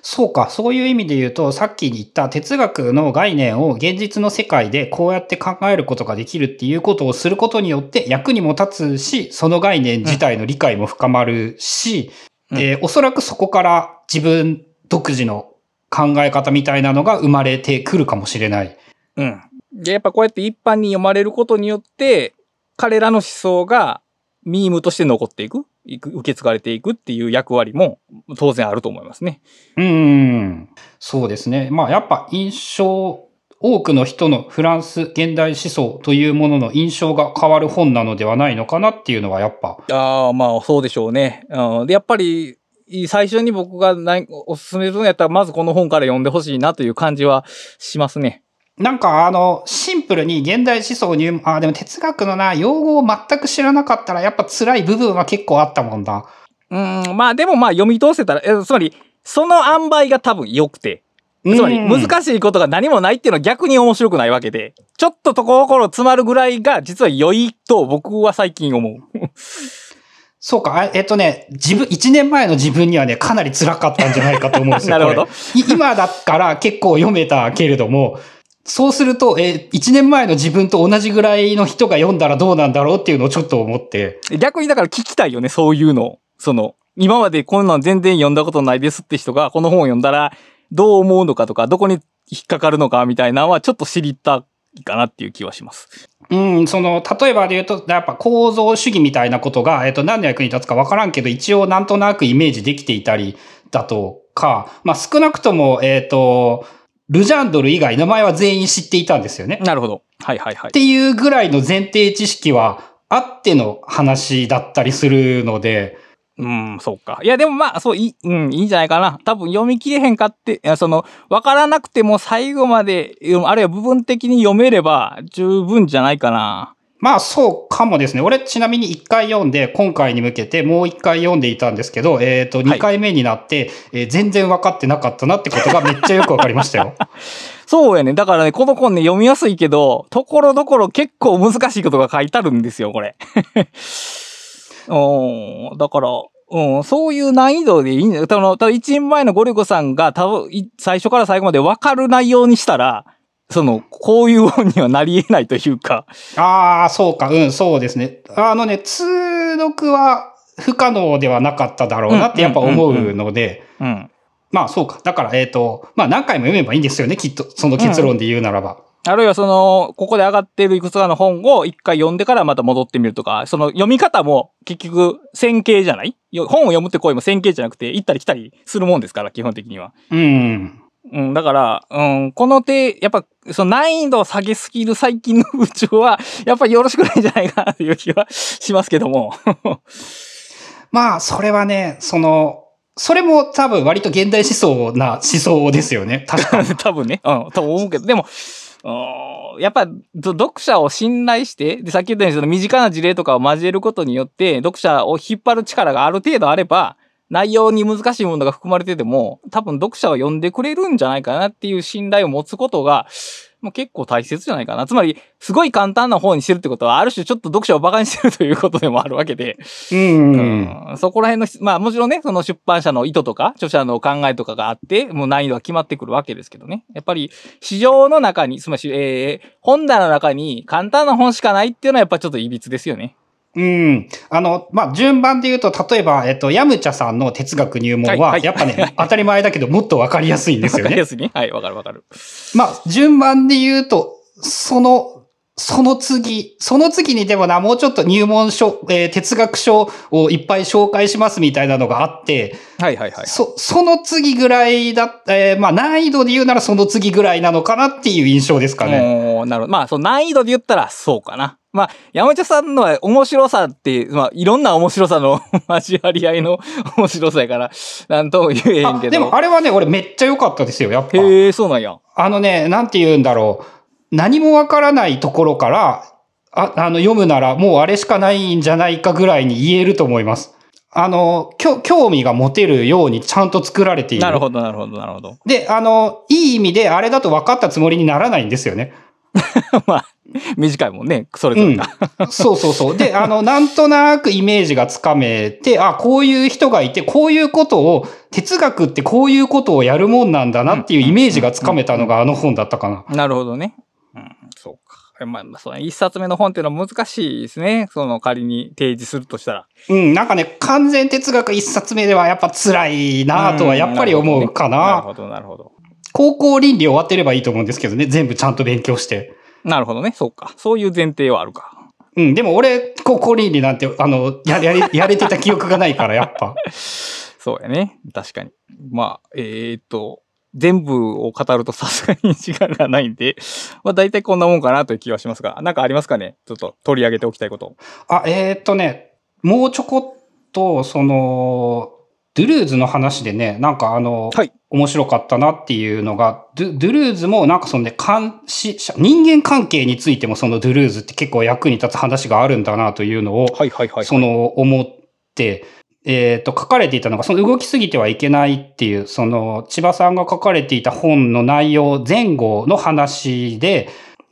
そうか。そういう意味で言うと、さっき言った哲学の概念を現実の世界でこうやって考えることができるっていうことをすることによって役にも立つし、その概念自体の理解も深まるし、うんえーおそらくそこから自分独自の考え方みたいなのが生まれてくるかもしれない。うん。で、やっぱこうやって一般に読まれることによって、彼らの思想がミームとして残っていく、いく受け継がれていくっていう役割も当然あると思いますね。うーん。そうですね。まあやっぱ印象、多くの人のフランス現代思想というものの印象が変わる本なのではないのかなっていうのはやっぱ。ああ、まあそうでしょうね。うん、で、やっぱり、最初に僕がおすすめするんやったら、まずこの本から読んでほしいなという感じはしますね。なんかあの、シンプルに現代思想入、あ、でも哲学のな、用語を全く知らなかったらやっぱ辛い部分は結構あったもんだ。うん、まあでもまあ読み通せたら、えつまり、その塩梅が多分良くて、つまり難しいことが何もないっていうのは逆に面白くないわけで、ちょっとところ詰まるぐらいが実は良いと僕は最近思う。*laughs* そうか、あえっとね、自分、一年前の自分にはね、かなり辛かったんじゃないかと思うんですよ。*laughs* なるほど今だから結構読めたけれども、そうすると、え、一年前の自分と同じぐらいの人が読んだらどうなんだろうっていうのをちょっと思って。逆にだから聞きたいよね、そういうのを。その、今までこんなん全然読んだことないですって人がこの本を読んだらどう思うのかとか、どこに引っかかるのかみたいなのはちょっと知りたいかなっていう気はします。うん、その、例えばで言うと、やっぱ構造主義みたいなことが、えっと、何の役に立つかわからんけど、一応なんとなくイメージできていたりだとか、まあ少なくとも、えっと、ルジャンドル以外名前は全員知っていたんですよね。なるほど。はいはいはいっ。ていうぐらいの前提知識はあっての話だったりするので、うん、そうか。いや、でもまあ、そう、いい、うん、いいんじゃないかな。多分読み切れへんかって、その、わからなくても最後まで、うんあるいは部分的に読めれば十分じゃないかな。まあそうかもですね。俺ちなみに1回読んで、今回に向けてもう1回読んでいたんですけど、えっ、と、2回目になって、えー全然分かってなかったなってことがめっちゃよく分かりましたよ。*laughs* そうやね。だからね、この本ね、読みやすいけど、ところどころ結構難しいことが書いてあるんですよ、これ。*laughs* うん、だから、うん、そういう難易度でいいんだよ。多分、多分一人前のゴリゴさんが多分、い最初から最後まで分かる内容にしたら、その、こういう本にはなり得ないというか、ああ、そうか、うん、そうですね。あのね、通読は不可能ではなかっただろうなってやっぱ思うので、うん。まあそうか。だから、えっ、と、まあ何回も読めばいいんですよね、きっと。その結論で言うならば。あるいはその、ここで上がっているいくつかの本を一回読んでからまた戻ってみるとか、その読み方も結局線形じゃない？よ本を読むって声も線形じゃなくて行ったり来たりするもんですから、基本的には。うん。うん、だから、うん、この手、やっぱ、その難易度を下げすぎる最近の風潮は、やっぱりよろしくないんじゃないかなという気はしますけども。*laughs* まあ、それはね、その、それも多分割と現代思想な思想ですよね。確か。*laughs* 多分ね。うん、と思うけど、でも、うんやっぱ、ど読者を信頼して、で、さっき言ったようにその身近な事例とかを交えることによって、読者を引っ張る力がある程度あれば、内容に難しいものが含まれてても、多分読者は読んでくれるんじゃないかなっていう信頼を持つことが、もう結構大切じゃないかな。つまり、すごい簡単な方にしてるってことは、ある種ちょっと読者を馬鹿にしてるということでもあるわけで、うん。うんそこら辺のし、まあもちろんね、その出版社の意図とか、著者の考えとかがあって、もう難易度が決まってくるわけですけどね。やっぱり市場の中に、つまり、えー、本棚の中に簡単な本しかないっていうのはやっぱちょっと歪ですよね。うん。あの、まあ、順番で言うと、例えば、えっと、ヤムチャさんの哲学入門は、はいはいやっぱね、当たり前だけど、もっとわかりやすいんですよね。わかりやすいね。はい、わかるわかる。まあ、順番で言うと、その、その次、その次にでもな、もうちょっと入門書、えー哲学書をいっぱい紹介しますみたいなのがあって、はいはいはい。そ、その次ぐらいだえーまあ難易度で言うならその次ぐらいなのかなっていう印象ですかね。おーなるほど。まあ、その難易度で言ったらそうかな。まあ、山茶さんのは面白さって、まあ、いろんな面白さの *laughs* 交わり合いの *laughs* 面白さやから、なんとも言えへんけど。あでもあれはね、俺めっちゃ良かったですよ、やっぱ。へえ、そうなんや。あのね、なんて言うんだろう。何もわからないところから、ああの、読むならもうあれしかないんじゃないかぐらいに言えると思います。あの、興味が持てるようにちゃんと作られている。なるほど、なるほど、なるほど。で、あの、いい意味であれだと分かったつもりにならないんですよね。*laughs* まあ、短いもんね、それぞれが。そうそうそう。で、あの、*laughs* なんとなくイメージがつかめて、あ、こういう人がいて、こういうことを、哲学ってこういうことをやるもんなんだなっていうイメージがつかめたのがあの本だったかな。なるほどね。うん、そうか。まあ、まあそうね一冊目の本っていうのは難しいですね。その仮に提示するとしたら。うん、なんかね、完全哲学一冊目ではやっぱ辛いなとはやっぱり思うかなるな。ほど、なるほど。高校倫理終わってればいいと思うんですけどね、全部ちゃんと勉強して。なるほどね。そうか。そういう前提はあるか。うん、でも俺、高校倫理なんて、あの、や、やれ、*laughs* やれてた記憶がないから、やっぱ。*laughs* そうやね。確かに。まあ、えーっと、全部を語るとさすがに時間がないんで、まあ大体こんなもんかなという気はしますが、なんかありますかね？ちょっと取り上げておきたいこと。あ、えーっとね、もうちょこっと、その、ドゥルーズの話でね、なんかあの、はい面白かったなっていうのが、ドゥドゥルーズもなんかそのね、監視者、人間関係についてもそのドゥルーズって結構役に立つ話があるんだなというのを、はいはいはい。その思って、えっ、と、書かれていたのが、その動きすぎてはいけないっていう、その千葉さんが書かれていた本の内容前後の話で、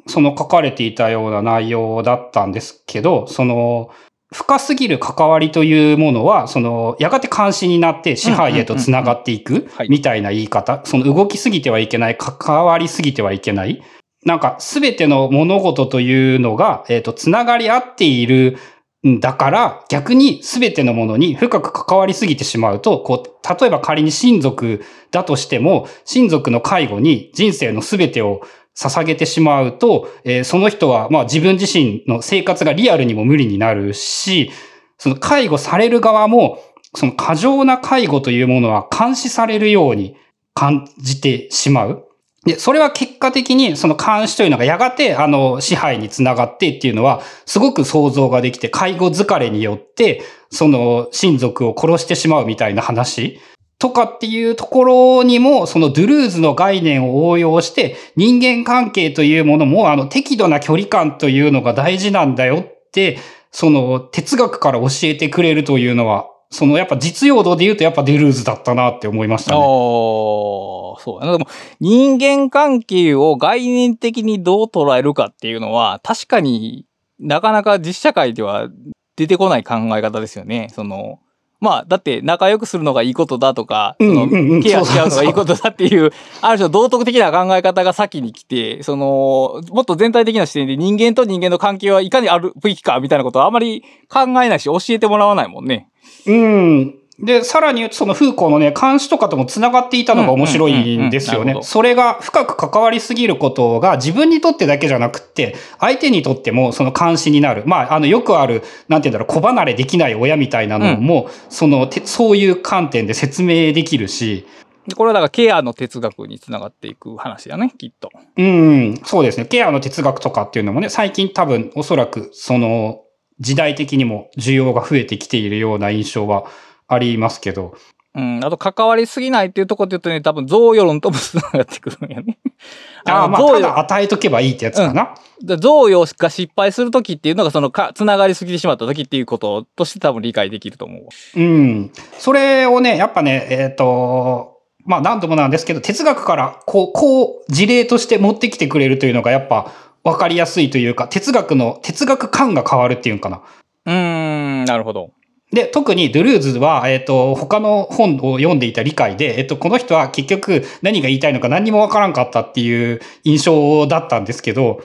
その書かれていたような内容だったんですけど、その、深すぎる関わりというものは、その、やがて監視になって支配へとつながっていくはいみたいな言い方。その動きすぎてはいけない、関わりすぎてはいけない。なんか、すべての物事というのが、えっ、と、つながり合っているんだから、逆にすべてのものに深く関わりすぎてしまうと、こう、例えば仮に親族だとしても、親族の介護に人生のすべてを捧げてしまうと、えーその人は、まあ自分自身の生活がリアルにも無理になるし、その介護される側も、その過剰な介護というものは監視されるように感じてしまう。で、それは結果的にその監視というのがやがてあの支配につながってっていうのはすごく想像ができて介護疲れによってその親族を殺してしまうみたいな話とかっていうところにもそのドゥルーズの概念を応用して人間関係というものもあの適度な距離感というのが大事なんだよってその哲学から教えてくれるというのはそのやっぱ実用度で言うとやっぱドゥルーズだったなって思いましたああ。そうな。でも、人間関係を概念的にどう捉えるかっていうのは、確かになかなか実社会では出てこない考え方ですよね。その、まあ、だって仲良くするのがいいことだとか、そのケアし合うのがいいことだっていう、*laughs* ある種の道徳的な考え方が先に来て、その、もっと全体的な視点で人間と人間の関係はいかにあるべきかみたいなことはあまり考えないし教えてもらわないもんね。うん。で、さらに言うと、そのフーコーのね、監視とかとも繋がっていたのが面白いんですよね。それが深く関わりすぎることが自分にとってだけじゃなくって、相手にとってもその監視になる。まあ、あの、よくある、なんて言うんだろう、子離れできない親みたいなのも、その、てそういう観点で説明できるし、でこれはだからケアの哲学につながっていく話だね、きっと。うん、そうですね。ケアの哲学とかっていうのもね、最近多分おそらくその時代的にも需要が増えてきているような印象はありますけど。うん、あと関わりすぎないっていうところで言うとね、多分贈与論ともつながってくるんやね。*laughs* ああ、まあ、ただ与えとけばいいってやつかな。で贈与が失敗するときっていうのが、そのか、つながりすぎてしまったときっていうこととして多分理解できると思うわ。うん。それをね、やっぱね、えっ、と、まあ何度もなんですけど、哲学からこう、こう事例として持ってきてくれるというのがやっぱ分かりやすいというか、哲学の、哲学感が変わるっていうのかな。うーん、なるほど。で、特にドゥルーズは、えっ、と、他の本を読んでいた理解で、えっ、と、この人は結局何が言いたいのか何にもわからんかったっていう印象だったんですけど、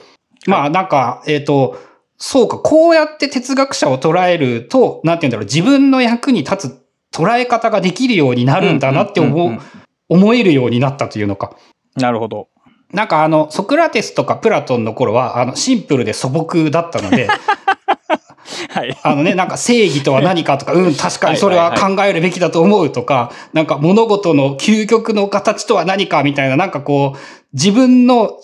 まあなんか、えっ、と、そうか、こうやって哲学者を捉えると、なんて言うんだろう、自分の役に立つ捉え方ができるようになるんだなって思思えるようになったというのか。なるほど。なんかあの、ソクラテスとかプラトンの頃は、あの、シンプルで素朴だったので、*laughs* はい。あのね、なんか正義とは何かとか、うん、確かにそれは考えるべきだと思うとか、なんか物事の究極の形とは何かみたいな、なんかこう、自分の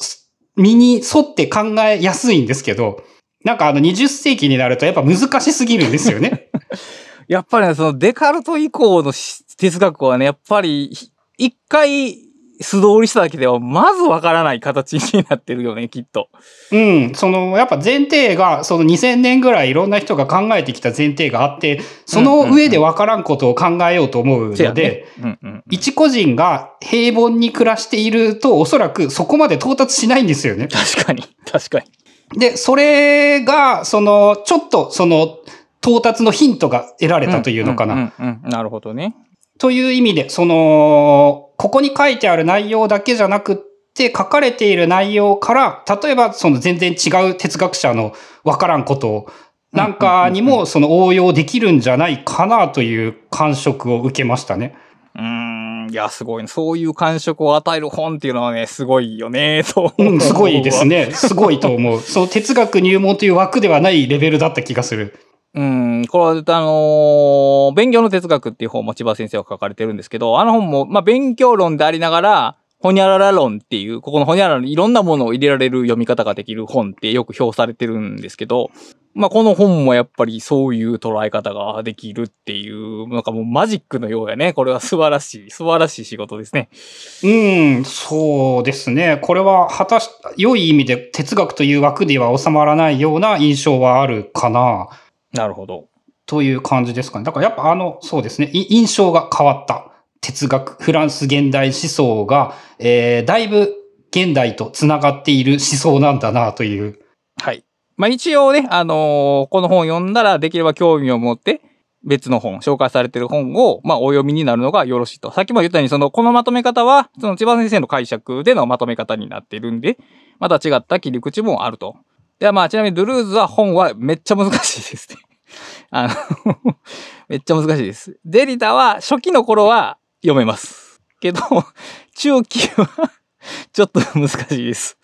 身に沿って考えやすいんですけど、なんかあの20世紀になるとやっぱ難しすぎるんですよね。*laughs* やっぱりね、そのデカルト以降の哲学はね、やっぱり一回素通りしただけではまずわからない形になってるよね、きっと。うん。その、やっぱ前提が、その2000年ぐらいいろんな人が考えてきた前提があって、その上でわからんことを考えようと思うので、一個人が平凡に暮らしていると、おそらくそこまで到達しないんですよね。確かに。確かに。で、それが、その、ちょっと、その、到達のヒントが得られたというのかな。なるほどね。という意味で、その、ここに書いてある内容だけじゃなくって、書かれている内容から、例えばその全然違う哲学者のわからんことを、なんかにもその応用できるんじゃないかなという感触を受けましたね。うん、いや、すごい、ね。そういう感触を与える本っていうのはね、すごいよね、と。うん、すごいですね。すごいと思う。その哲学入門という枠ではないレベルだった気がする。うん、これは、あの、勉強の哲学っていう本も千葉先生が書かれてるんですけど、あの本も、まあ、勉強論でありながら、ほにゃらら論っていう、ここのほにゃららにいろんなものを入れられる読み方ができる本ってよく評されてるんですけど、まあ、この本もやっぱりそういう捉え方ができるっていう、なんかもうマジックのようやね。これは素晴らしい、素晴らしい仕事ですね。うん、そうですね。これは果たし、良い意味で哲学という枠では収まらないような印象はあるかな。なるほど。という感じですかね。だからやっぱあの、そうですね。印象が変わった。哲学、フランス現代思想が、えー、だいぶ現代と繋がっている思想なんだなという。はい。まあ一応ね、あのー、この本を読んだらできれば興味を持って別の本、紹介されている本を、まあお読みになるのがよろしいと。さっきも言ったように、その、このまとめ方は、その千葉先生の解釈でのまとめ方になっているんで、また違った切り口もあると。ではまあ、ちなみにドゥルーズは本はめっちゃ難しいですね。*laughs* あの *laughs* めっちゃ難しいです。デリタは初期の頃は読めます。けど、*laughs* 中期はちょっと難しいです。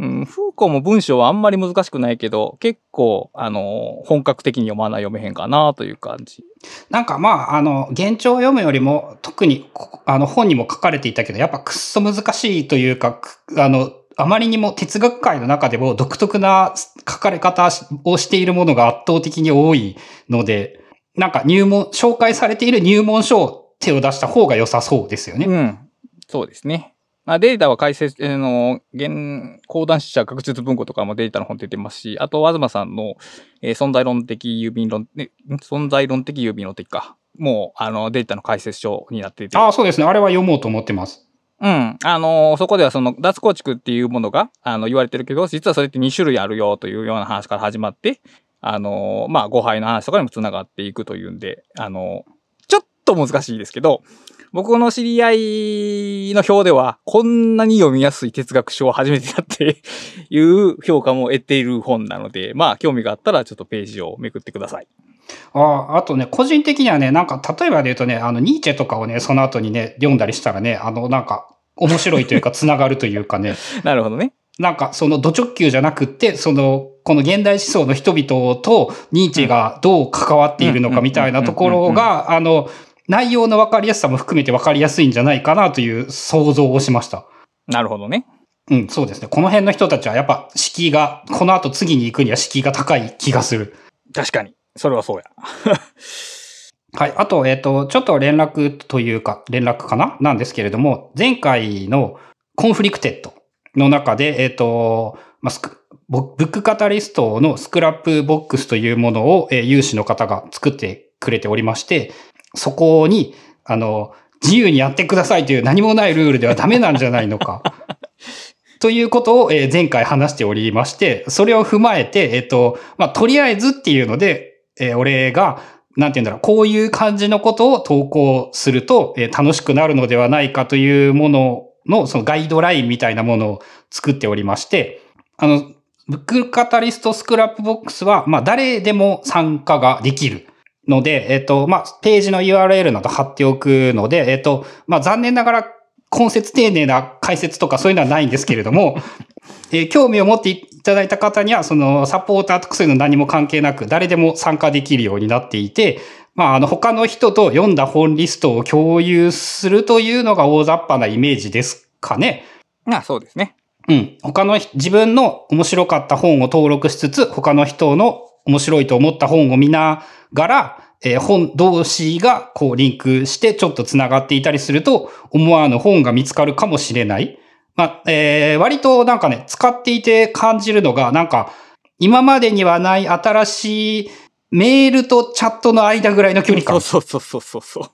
うん、フーコーも文章はあんまり難しくないけど、結構、あの、本格的に読まない読めへんかなという感じ。なんかまあ、あの、現状を読むよりも、特に、あの、本にも書かれていたけど、やっぱくっそ難しいというか、あの、あまりにも哲学界の中でも独特な書かれ方をしているものが圧倒的に多いので、なんか入門、紹介されている入門書を手を出した方が良さそうですよね。うん。そうですね。まあ、データは解説、あの、現、講談社学術文庫とかもデータの本出てますし、あと、東さんの、えー、存在論的郵便論、ね、存在論的郵便論的か。もう、あの、データの解説書になっていて。ああ、そうですね。あれは読もうと思ってます。うん。あのー、そこではその脱構築っていうものが、あの、言われてるけど、実はそれって2種類あるよというような話から始まって、あのー、まあ、誤配の話とかにも繋がっていくというんで、あのー、ちょっと難しいですけど、僕の知り合いの表では、こんなに読みやすい哲学書を初めてだって *laughs* いう評価も得ている本なので、まあ、興味があったらちょっとページをめくってください。ああ、あとね、個人的にはね、なんか、例えばで言うとね、あの、ニーチェとかをね、その後にね、読んだりしたらね、あの、なんか、面白いというか、*laughs* つながるというかね。なるほどね。なんか、その、土直球じゃなくって、その、この現代思想の人々とニーチェがどう関わっているのかみたいなところが、あの、内容の分かりやすさも含めて分かりやすいんじゃないかなという想像をしました。なるほどね。うん、そうですね。この辺の人たちはやっぱ敷居が、この後次に行くには敷居が高い気がする。確かに。それはそうや。はい。あと、えっ、ー、と、ちょっと連絡というか、連絡かな？なんですけれども、前回のコンフリクテッドの中で、えっ、ー、と、まあ、ブックカタリストの Scrapbox というものを、えー、有志の方が作ってくれておりまして、そこに、あの、自由にやってくださいという何もないルールではダメなんじゃないのか。*laughs* ということを、え前回話しておりまして、それを踏まえて、えっ、と、まあ、とりあえずっていうので、え俺が、なんて言うんだろう、こういう感じのことを投稿すると、え楽しくなるのではないかというものの、そのガイドラインみたいなものを作っておりまして、あの、ブックカタリスト Scrapbox は、まあ、誰でも参加ができる。ので、えっと、まあ、ページの URL など貼っておくので、えっと、まあ、残念ながら、懇切丁寧な解説とかそういうのはないんですけれども、*laughs* えー、興味を持っていただいた方には、その、サポーターとかそういうの何も関係なく、誰でも参加できるようになっていて、まあ、あの、他の人と読んだ本リストを共有するというのが大雑把なイメージですかね。あそうですね。うん。他の人、自分の面白かった本を登録しつつ、他の人の面白いと思った本を見ながら、えー本同士がこうリンクしてちょっと繋がっていたりすると、思わぬ本が見つかるかもしれない。まあ、えー割となんかね、使っていて感じるのが、なんか、今までにはない新しいメールとチャットの間ぐらいの距離感。そうそうそうそうそ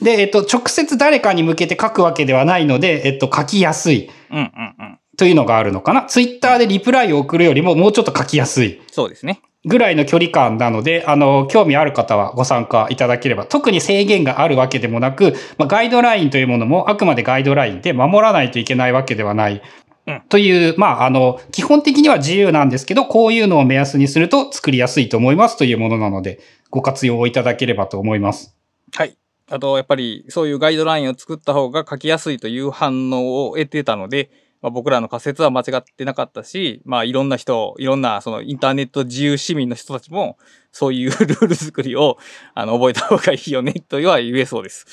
う。で、えっと、直接誰かに向けて書くわけではないので、えっと、書きやすいうんうんうん。というのがあるのかな。ツイッターでリプライを送るよりももうちょっと書きやすいそうですね。ぐらいの距離感なので、あの、興味ある方はご参加いただければ、特に制限があるわけでもなく、まあ、ガイドラインというものもあくまでガイドラインで守らないといけないわけではない。うんという、まあ、あの、基本的には自由なんですけど、こういうのを目安にすると作りやすいと思いますというものなので、ご活用いただければと思います。はい。あと、やっぱり、そういうガイドラインを作った方が書きやすいという反応を得てたので、まあ、僕らの仮説は間違ってなかったし、まあ、いろんな人、いろんな、その、インターネット自由市民の人たちも、そういう *laughs* ルール作りを、あの、覚えた方がいいよね、とは言えそうです。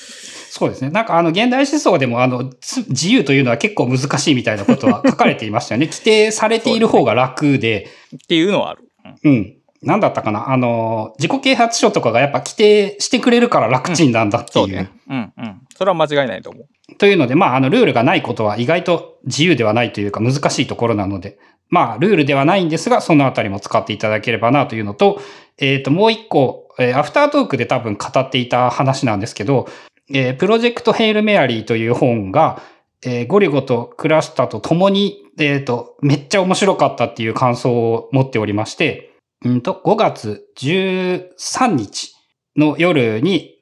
そうですね。なんかあの、現代思想でもあの、つ自由というのは結構難しいみたいなことは *laughs* 書かれていましたよね。規定されている方が楽で、っていうのはある。うんうん。なんだったかなあの、自己啓発書とかがやっぱ規定してくれるから楽ちんなんだっていう。そうね。うんうん。それは間違いないと思う。というので、まあ、あの、ルールがないことは意外と自由ではないというか難しいところなので、まあ、ルールではないんですが、そのあたりも使っていただければなというのと、えっ、と、もう一個、えーアフタートークで多分語っていた話なんですけど、えープロジェクトヘイルメアリーという本が、えーゴリゴとクラスタと共に、えっ、と、めっちゃ面白かったっていう感想を持っておりまして、うんと、5月13日の夜に、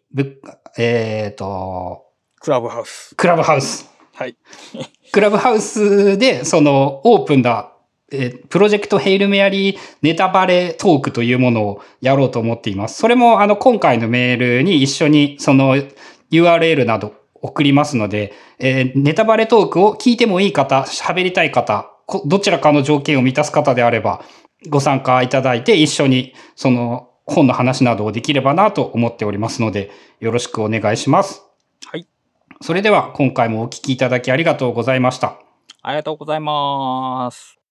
えっ、と、クラブハウス。クラブハウス。はい。*laughs* クラブハウスで、その、オープンだ、えープロジェクトヘイルメアリーネタバレトークというものをやろうと思っています。それも、あの、今回のメールに一緒に、その、URL など送りますので、えーネタバレトークを聞いてもいい方、喋りたい方、こどちらかの条件を満たす方であれば、ご参加いただいて一緒に、その、本の話などをできればなと思っておりますので、よろしくお願いします。それでは今回もお聞きいただきありがとうございました。ありがとうございます。